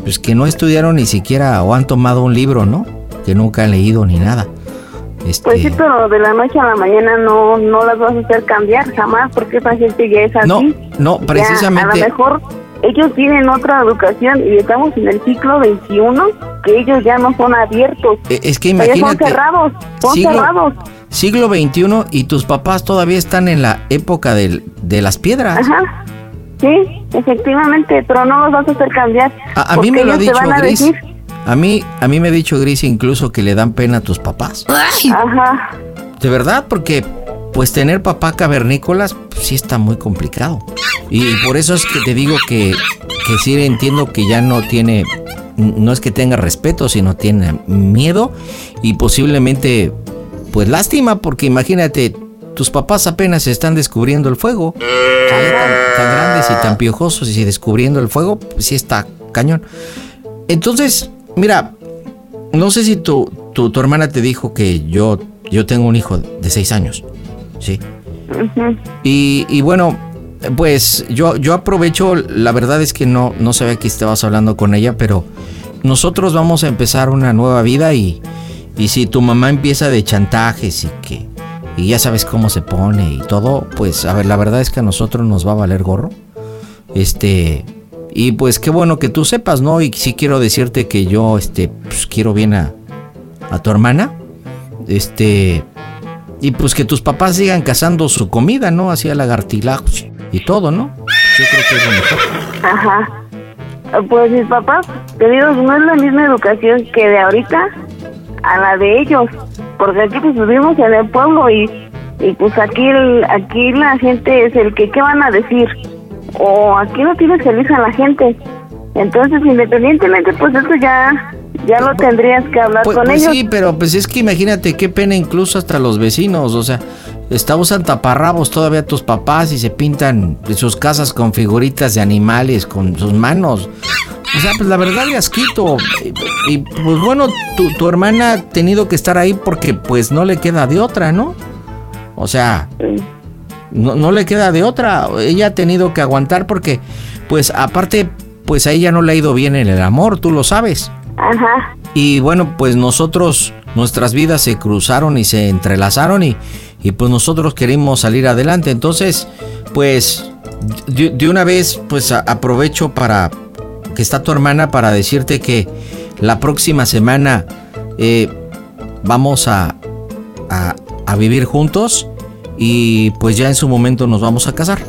pues que no estudiaron ni siquiera o han tomado un libro, ¿no? Que nunca han leído ni nada. Este, Pues sí, pero de la noche a la mañana no, no las vas a hacer cambiar jamás, porque esa gente ya es así. No, no, Ya, precisamente- a lo mejor ellos tienen otra educación y estamos en el siglo XXI, que ellos ya no son abiertos. eh, es que Ellos son imagínate. cerrados, son siglo, cerrados. Siglo XXI y tus papás todavía están en la época del- de las piedras. Ajá. Sí, efectivamente, pero no los vas a hacer cambiar. A, a mí me lo ha dicho a Gris. decir, A mí, a mí me ha dicho Gris incluso que le dan pena a tus papás. Ajá. De verdad, porque pues tener papá cavernícolas pues, sí está muy complicado. Y por eso es que te digo que, que sí entiendo que ya no tiene, no es que tenga respeto, sino tiene miedo y posiblemente pues lástima, porque imagínate, tus papás apenas están descubriendo el fuego. Ya tan, tan grandes y tan piojosos y descubriendo el fuego, pues sí está cañón. Entonces, mira, no sé si tu, tu, tu hermana te dijo que yo, yo tengo un hijo de seis años. Sí. Y, y bueno, pues yo, yo aprovecho, la verdad es que no, no sabía que estabas hablando con ella, pero nosotros vamos a empezar una nueva vida y, y si tu mamá empieza de chantajes y que y ya sabes cómo se pone y todo, pues a ver, la verdad es que a nosotros nos va a valer gorro. Este, y pues qué bueno que tú sepas, ¿no? Y sí quiero decirte que yo, este, pues quiero bien a, a tu hermana. Este, y pues que tus papás sigan cazando su comida, ¿no? Así a lagartilajos y todo, ¿no? Yo creo que es lo mejor. Ajá. Pues mis papás, queridos, no es la misma educación que de ahorita a la de ellos, porque aquí pues vivimos en el pueblo y, y pues aquí el- aquí la gente es el que qué van a decir o aquí no tienes feliz a la gente. Entonces, independientemente, pues eso ya ya lo tendrías que hablar Pues, con pues ellos. sí, pero pues es que imagínate qué pena incluso hasta los vecinos, o sea, usan taparrabos todavía tus papás y se pintan sus casas con figuritas de animales con sus manos. O sea, pues la verdad le asquito. Y, y, pues bueno, tu, tu hermana ha tenido que estar ahí porque pues no le queda de otra, ¿no? O sea, no, no le queda de otra. Ella ha tenido que aguantar porque pues aparte pues a ella no le ha ido bien en el amor, tú lo sabes. Ajá. Y bueno, pues nosotros, nuestras vidas se cruzaron y se entrelazaron y, y pues nosotros queremos salir adelante. Entonces, pues de, de una vez, pues a- aprovecho para que está tu hermana para decirte que la próxima semana eh, vamos a, a, vivir juntos y pues ya en su momento nos vamos a casar.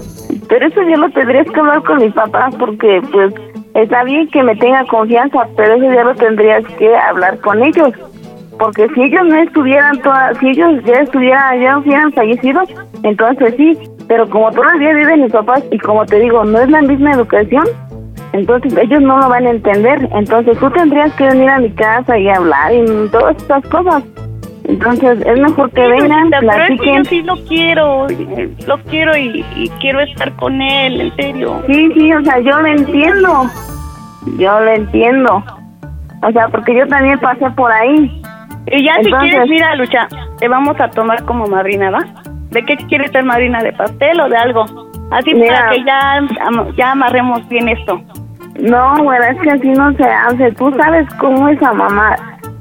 Pero eso ya lo tendrías que hablar con mis papás porque pues está bien que me tenga confianza, pero eso ya lo tendrías que hablar con ellos. Porque si ellos no estuvieran toda, si ellos ya estuvieran, ya hubieran fallecido, entonces sí. Pero como todavía viven mis papás y como te digo, no es la misma educación, entonces ellos no lo van a entender. Entonces tú tendrías que venir a mi casa y hablar y todas estas cosas. Entonces es mejor que vengan, Pero es que platiquen. yo sí lo quiero, eh, lo quiero y, y quiero estar con él, en serio. Sí, sí, o sea, yo lo entiendo. Yo lo entiendo. O sea, porque yo también pasé por ahí. Y ya si quieres, mira, Lucha, te vamos a tomar como madrina, ¿va? ¿De qué quieres ser madrina? ¿De pastel o de algo? Así Mira. para que ya, ya amarremos bien esto. No, güera, es que así no se hace. Tú sabes cómo es a mamá.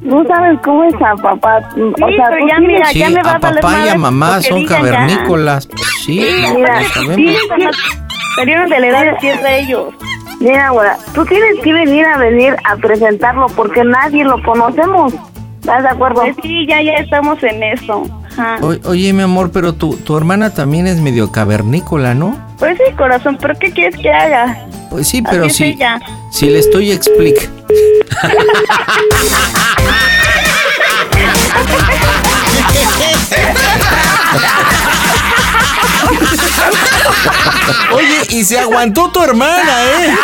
Tú sabes cómo es a papá. o sea, pero ya tienes- mira, Sí, ya me va a a papá y a mamá son cavernícolas. Sí, no, Mira, tienes Salieron de la edad de tierra ellos. Mira, güera, tú tienes que venir a venir a presentarlo porque nadie lo conocemos. ¿Estás de acuerdo? Pues sí, ya, ya estamos en eso. Ajá. O- Oye, mi amor, pero tu, tu hermana también es medio cavernícola, ¿no? Pues sí, corazón, pero ¿qué quieres que haga? Pues sí, pero Así es si, ella. si le estoy explicando. Oye, y se aguantó tu hermana, ¿eh?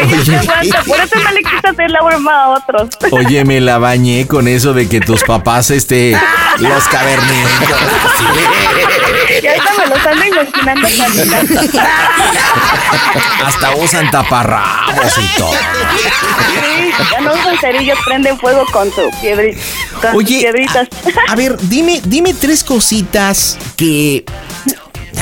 Ella se aguanta, por eso no le quitas el la broma a otros. Oye, me la bañé con eso de que tus papás, este, los cavernícolas. Ya hasta me los ando imaginando. Hasta usan taparrabos y todo. Sí, ya no usan cerillos, prenden fuego con su piedri con sus Oye, piedritas. A ver, dime, dime tres cositas que.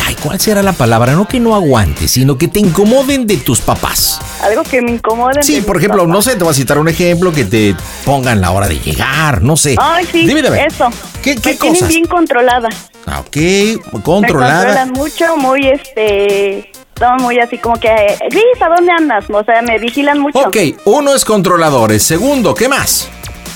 Ay, ¿cuál será la palabra? No que no aguantes, sino que te incomoden de tus papás. Algo que me incomode. Sí, por ejemplo, no sé, te voy a citar un ejemplo que te pongan la hora de llegar, no sé. Ay, sí, Dime de eso. ¿Qué, qué me tienen cosas? bien controlada. Ah, ok, Me controlada. controlan mucho, muy este. Son muy así como que. Gris, ¿a dónde andas? O sea, me vigilan mucho. Ok, uno es controladores. Segundo, ¿qué más?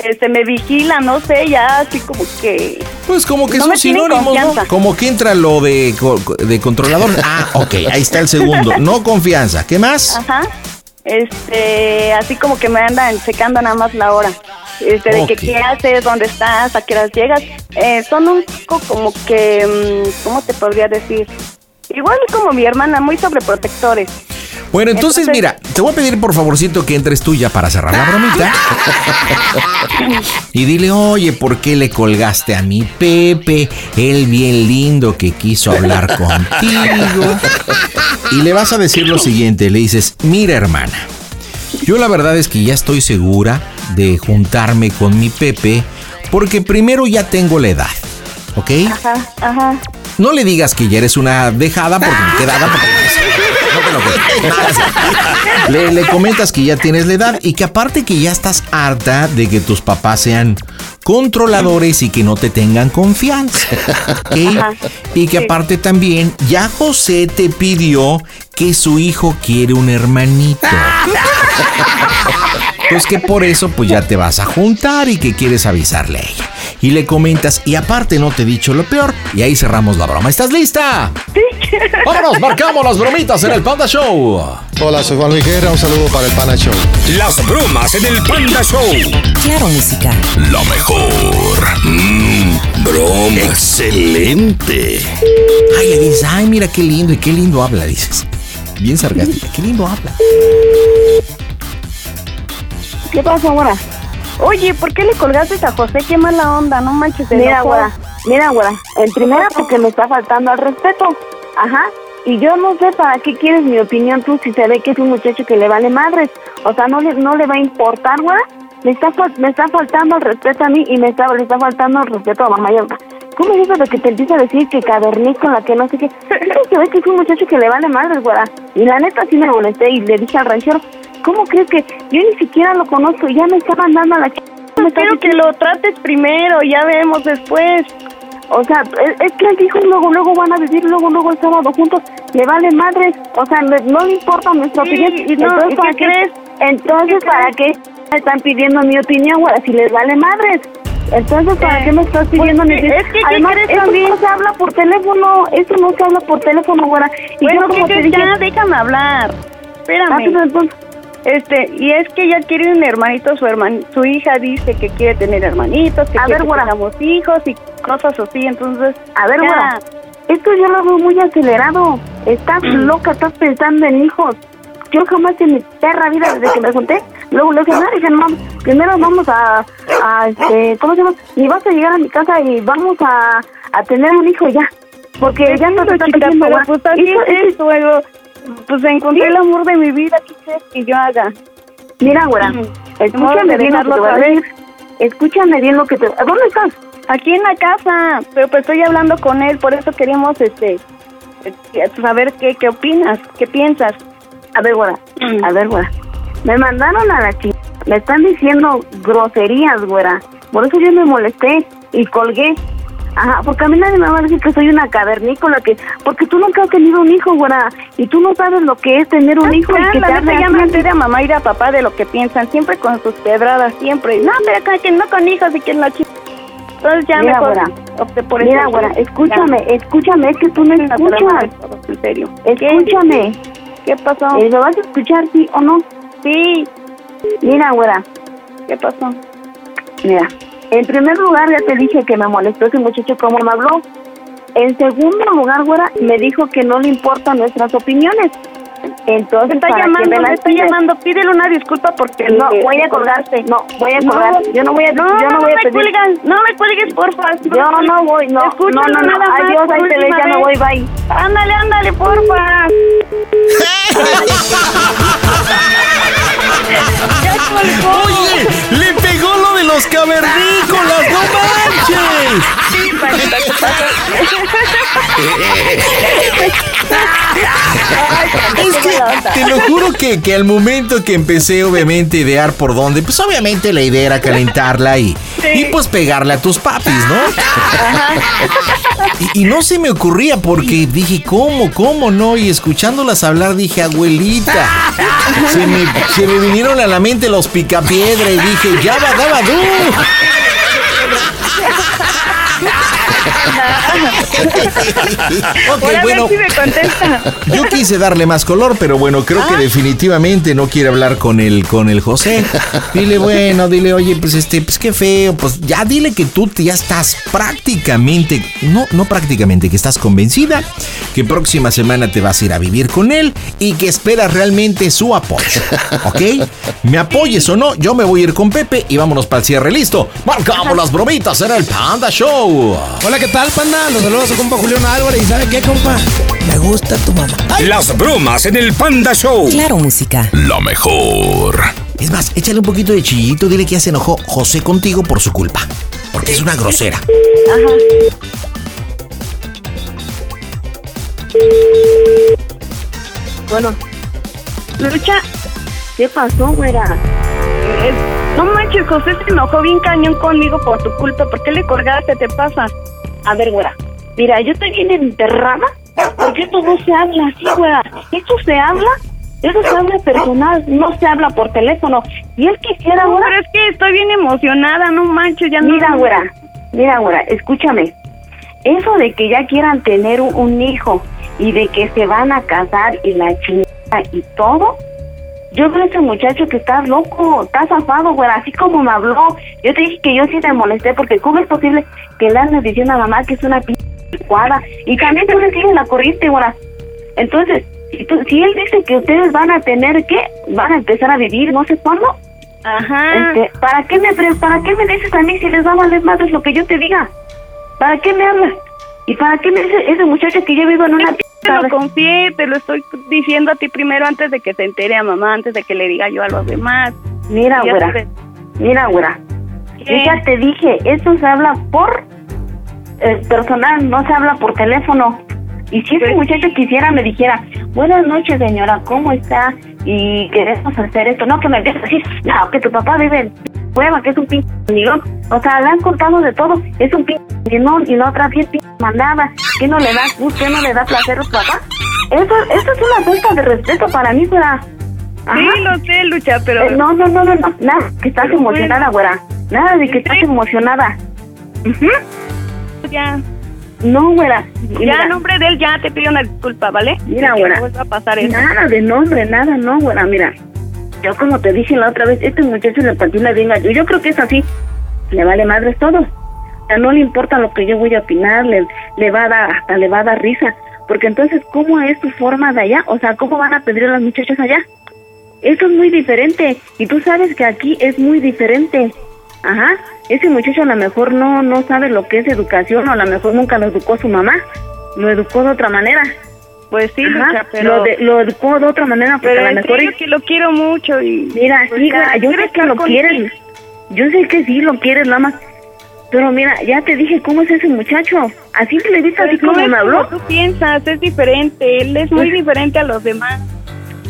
Este, me vigilan, no sé, ya así como que. Pues como que No son sinónimos, ¿no? Como que entra lo de, co- de controlador. Ah, ok, ahí está el segundo. No confianza. ¿Qué más? Ajá. Este, así como que me andan checando nada más la hora. Este, de que qué haces, dónde estás, a qué horas llegas. Eh, son un poco como que, mm, ¿cómo te podría decir? Igual como mi hermana, muy sobreprotectores. Bueno, entonces, Entonces- mira, te voy a pedir por favorcito que entres tú ya para cerrar la bromita. y dile, oye, ¿por qué le colgaste a mi Pepe? Él bien lindo que quiso hablar contigo. Y le vas a decir lo siguiente, le dices, mira hermana, yo la verdad es que ya estoy segura de juntarme con mi Pepe porque primero ya tengo la edad, ¿ok? Ajá, ajá. No le digas que ya eres una dejada porque quedada porque sí. le, le comentas que ya tienes la edad y que aparte que ya estás harta de que tus papás sean controladores y que no te tengan confianza. Y que aparte también ya José te pidió que su hijo quiere un hermanito. Pues que por eso pues ya te vas a juntar y que quieres avisarle a ella. Y le comentas, y aparte no te he dicho lo peor, y ahí cerramos la broma. ¿Estás lista? Sí. Vámonos, marcamos las bromitas en el Panda Show. Hola, soy Juan Luis Guerra, un saludo para el Pana Show. Las bromas en el Panda Show. Claro, música. Lo mejor. Mmm, broma. Excelente. Ay, le dices, ay, mira qué lindo y qué lindo habla, dices. Bien sarcástica, qué lindo habla. ¿Qué pasa, ahora? Oye, ¿por qué le colgaste a José? Qué mala onda, no manches. Mira, güera, mira, güera, en primera porque me está faltando al respeto, ajá, y yo no sé para qué quieres mi opinión tú si se ve que es un muchacho que le vale madres, o sea, no le, no le va a importar, güera, me está, me está faltando el respeto a mí y me está, le está faltando el respeto a mamá y a papá. ¿Cómo es eso de que te empieza a decir que cavernícola, que no sé qué? Pero se ve que es un muchacho que le vale madres, güera, y la neta sí me molesté y le dije al ranchero, ¿cómo crees que yo ni siquiera lo conozco ya me está mandando a la ch... me está Quiero que lo trates primero, ya vemos después. O sea, es, es que el hijo luego, luego van a vivir luego, luego el sábado juntos. Le vale madres. O sea, no le importa nuestra Sí, opinión. y no, Entonces, ¿y ¿para qué crees? Entonces, ¿Qué ¿para qué me están pidiendo mi opinión, güey? Si les vale madres. Entonces, ¿para Eh, qué me estás pidiendo pues, mi opinión? es que, ¿qué Además, eso también? no se habla por teléfono. Eso no se habla por teléfono, güey. Y Bueno, yo ¿qué como te dije... Ya, déjame hablar. Espérame. entonces, Este, y es que ella quiere un hermanito, su herman, su hija dice que quiere tener hermanitos, que A quiere ver, que tengamos hijos y cosas así, entonces, A ver, güera, esto yo lo veo muy acelerado. Estás loca, estás pensando en hijos. Yo jamás en mi perra vida, desde que me junté, luego le dije, no, dije, no, primero vamos a, a, este, ¿cómo se llama? Y vas a llegar a mi casa y vamos a, a tener un hijo ya. Porque ya no te está chiquita, pidiendo, pero güera. pues así Eso- es esto, luego, pues encontré Sí. el amor de mi vida, ¿qué quieres que yo haga? Mira, güera, escúchame bien lo que te voy a decir. Escúchame bien lo que te... ¿Dónde estás? Aquí en la casa, pero pues estoy hablando con él, por eso queríamos, este, eh, saber qué, qué opinas, qué piensas. A ver, güera, Mm. a ver, güera. Me mandaron a la chica. Me están diciendo groserías, güera. Por eso yo me molesté y colgué. Ajá, porque a mí nadie me va a decir que soy una cavernícola, que porque tú nunca has tenido un hijo, güera, y tú no sabes lo que es tener un hijo y que te la así. me enteré a mamá y a papá de lo que piensan, siempre con sus pedradas, siempre. No, pero acá que no con hijos y que no. Entonces ya Mira, mejor güera. opté por Mira, eso. güera, escúchame, escúchame, es que tú me Ya. escuchas. En serio. Escúchame. ¿Qué pasó? Eh, ¿Lo vas a escuchar, sí o no? Sí. Mira, güera, ¿Qué pasó? Mira, en primer lugar ya te dije que me molestó ese muchacho como me habló. En segundo lugar, güera, me dijo que no le importan nuestras opiniones. Entonces, Me está ¿para qué llamando, me está llamando, pídele una disculpa porque... No, le- voy a colgarte, no, voy a No, colgar. yo no voy a, no, yo no no voy a me pedir. cuelgas, no me cuelgues, porfa. Yo no voy, no, no, Escúchalo no, no, nada más, adiós, ahí te ves, última ya me voy, bye. Ándale, ándale, porfa. Oye, le pegó lo de los cavernícolas, no manches. Sí, Panita, ¿qué pasa? Es que te lo juro que, que al momento que empecé obviamente a idear por dónde, pues obviamente la idea era calentarla y, y pues pegarle a tus papis, ¿no? Y, y no se me ocurría porque dije, ¿cómo? ¿Cómo no? Y escuchándolas hablar dije, abuelita. Se me, se me vinieron a la mente los picapiedra y dije, ya va, daba, Ok, Ahora a ver bueno. si me contesta. Yo quise darle más color, pero bueno, creo que definitivamente no quiere hablar con el, con el José. Dile, bueno, dile, oye, pues este, pues qué feo, pues ya dile que tú ya estás prácticamente, no, no prácticamente, que estás convencida, que próxima semana te vas a ir a vivir con él y que esperas realmente su apoyo. ¿Ok? Me apoyes o no, yo me voy a ir con Pepe y vámonos para el cierre. Listo. Marcamos las bromitas en el Panda Show. Hola, ¿qué tal, panda? Los saludos a su compa Julián Álvarez. ¿Y sabe qué, compa? Me gusta tu mamá. Las bromas en el Panda Show. Claro, música. La mejor. Es más, échale un poquito de chillito, dile que ya se enojó José contigo por su culpa. Porque es una grosera. Bueno. Lucha, ¿qué pasó, güera? No manches, José se enojó bien cañón conmigo por tu culpa. ¿Por qué le colgaste? ¿Te pasa? A ver, güera. Mira, yo estoy bien enterrada. ¿Por qué esto no se habla así, güera? ¿Esto se habla? Eso se habla personal, no se habla por teléfono. Y él quisiera ahora... Pero es que estoy bien emocionada, no manches, ya no... Mira, güera, mira, güera, escúchame. Eso de que ya quieran tener un, un hijo y de que se van a casar y la chingada y todo, yo veo a ese muchacho que está loco, está zafado, güera, así como me habló. Yo te dije que yo sí te molesté porque ¿cómo es posible que le andes diciendo a mamá que es una p cuadra? Y también tú le sigues la corriente, güera. Entonces, si, tú- si él dice que ustedes van a tener que, van a empezar a vivir, no sé cuándo. Ajá. Este, ¿para qué me para qué me dices a mí si les va a valer madres lo que yo te diga? ¿Para qué me hablas? ¿Y para qué me dice ese muchacho que yo vivo en una p Te lo confié, te lo estoy diciendo a ti primero antes de que se entere a mamá, antes de que le diga yo a los demás. Mira, güera. te- Mira, güera. Ya te dije, esto se habla por eh, personal, no se habla por teléfono. Y si ese muchacho quisiera, me dijera, buenas noches, señora, ¿cómo está? Y queremos hacer esto. No, que me empiece a decir, no, que tu papá vive en cueva, que es un pinche. O sea, le han contado de todo. Es un pinche y la otra bien pinche mandada. ¿Qué no le da gusto? ¿Qué no le da placer a tu papá? Eso, eso es una falta de respeto para mí, güera. Sí, lo sé, Lucha, pero... Eh, no, no, no, no, no, nada, que estás emocionada, güera. Nada de que estás emocionada. Ya, No, güera. ya, Mira, en nombre de él, ya te pido una disculpa, ¿vale? Mira, Que güera. no a pasar eso. Nada de nombre, nada, no, güera, mira. Yo como te dije la otra vez, este muchacho le patina bien gallo. Yo creo que es así. Le vale madres todo. Sea, no le importa lo que yo voy a opinar, le, le va a dar, hasta le va a dar risa. Porque entonces, ¿cómo es su forma de allá? O sea, ¿cómo van a pedir a las muchachas allá? Eso es muy diferente. Y tú sabes que aquí es muy diferente. Ajá. Ese muchacho a lo mejor no, no sabe lo que es educación o a lo mejor nunca lo educó su mamá. Lo educó de otra manera. Pues sí, Ajá, Lucha, pero... Lo, de- lo educó de otra manera porque Pero a lo mejor... serio que lo quiero mucho y... Mira, pues, yo sé que lo quieres. Yo sé que sí lo quieres, nada más. Pero mira, ya te dije cómo es ese muchacho. A simple vista, así como es me habló. como tú piensas, es diferente. Él es muy Pues- diferente a los demás.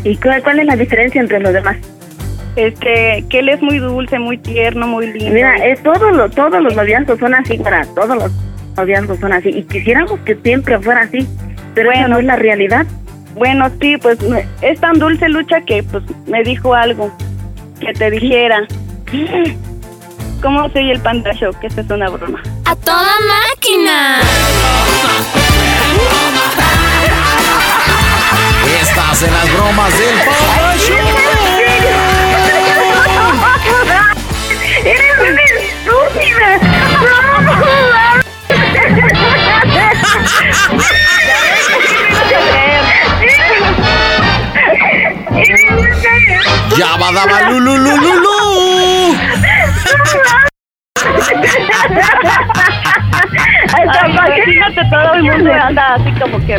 ¿Y cuál, cuál es la diferencia entre los demás? Este, que él es muy dulce, muy tierno, muy lindo. Mira, eh, todos los todos los noviazgos son así, güera. Todos los noviazgos son así. Y quisiéramos que siempre fuera así. Pero esa no es la realidad. Bueno, sí, pues es tan dulce lucha que pues me dijo algo que te dijera. ¿Cómo soy el Panda Show? Que esta es una broma. ¡A toda máquina! Estás en las bromas del Panda ¡Eres una estúpida! Ya va daba lu, lu, lu, todo el mundo anda así como que.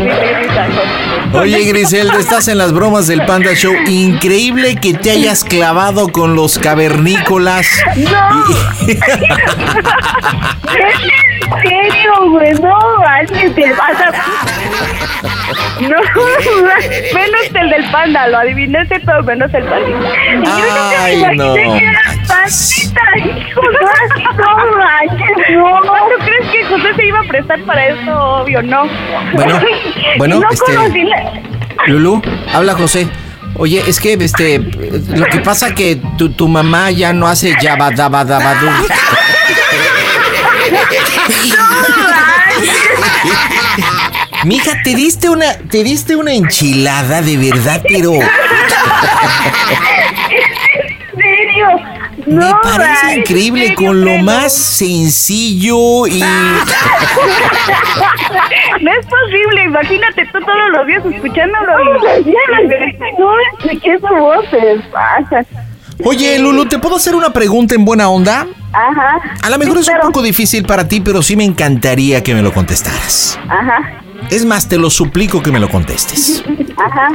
Oye, Griselda, estás en las bromas del Panda Show. Increíble que te hayas clavado con los cavernícolas. ¡No! ¿Qué serio, güey? No, así te vas a... No, menos el del panda, lo adivinaste todo menos el pandita. Y yo nunca me Ay, imaginé no. que era pandita, hijo, no, no manches, no. ¿Tú crees que José se iba a prestar para eso? Obvio, no. Bueno, bueno, no este- conocí la- Lulú, habla José. Oye, es que este lo que pasa que tu, tu mamá ya no hace yabadabadabadú. Mija, te diste una te diste una enchilada de verdad, pero ¿En serio? me No, parece Ray, increíble serio, con lo pero- más sencillo y No es posible, imagínate tú todos los días escuchándolo. y- No, ¿qué su voz se pasa? Oye, Lulu, ¿te puedo hacer una pregunta en buena onda? Ajá. A lo mejor es un poco difícil para ti, pero sí me encantaría que me lo contestaras. Ajá. Es más, te lo suplico que me lo contestes. Ajá.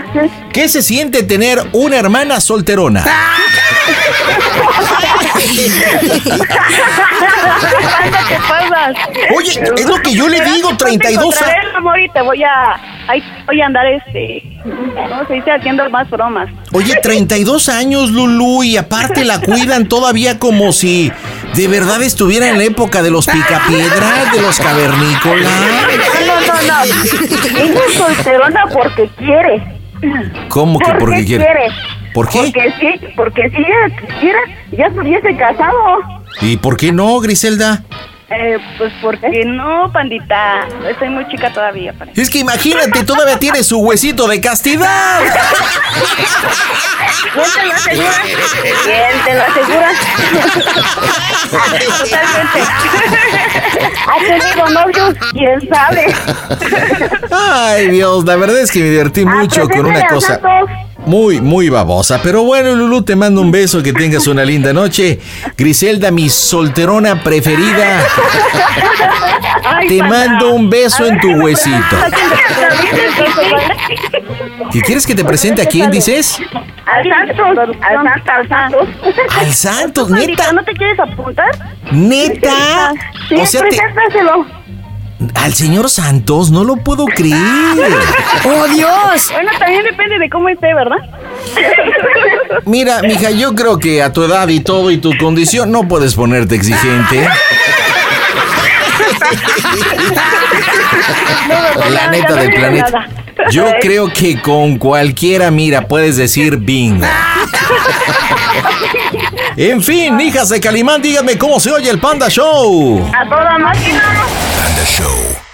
¿Qué se siente tener una hermana solterona? ¿qué pasas? Oye, es lo que yo le digo, Pronto 32 encontraré a- el amor y te voy a... Ahí voy a andar, este... ¿Cómo se dice? Haciendo más bromas. Oye, 32 años, Lulu, y aparte la cuidan todavía como si de verdad estuviera en la época de los picapiedras, de los cavernícolas. No, no, no. Ella es solterona porque quiere. ¿Cómo que por qué quiere? ¿Por qué? Porque sí, porque si ella quisiera, ya se hubiese casado. ¿Y por qué no, Griselda? Eh, pues porque no, pandita. Estoy muy chica todavía. para- Es que imagínate, todavía tiene su huesito de castidad. ¿Quién te lo asegura? ¿Quién te lo asegura? Totalmente. ¿Ha tenido novios? ¿Quién sabe? Ay, Dios, la verdad es que me divertí mucho con una cosa Santos. Muy, muy babosa. Pero bueno, Lulu, te mando un beso, que tengas una linda noche. Griselda, mi solterona preferida, Ay, te mando un beso en tu huesito. ¿Qué quieres que te presente a quién dices? Santos, al Santos, al Santos. Al Santos, neta. ¿No te quieres apuntar? ¿Neta? Sí, O sea, te- preséntaselo. Al señor Santos, no lo puedo creer. ¡Oh, Dios! Bueno, también depende de cómo esté, ¿verdad? Mira, mija, yo creo que a tu edad y todo y tu condición no puedes ponerte exigente. La neta del planeta. Yo creo que con cualquiera, mira, puedes decir bingo. En fin, hijas de Calimán, díganme cómo se oye el Panda Show. A toda máquina. Panda Show.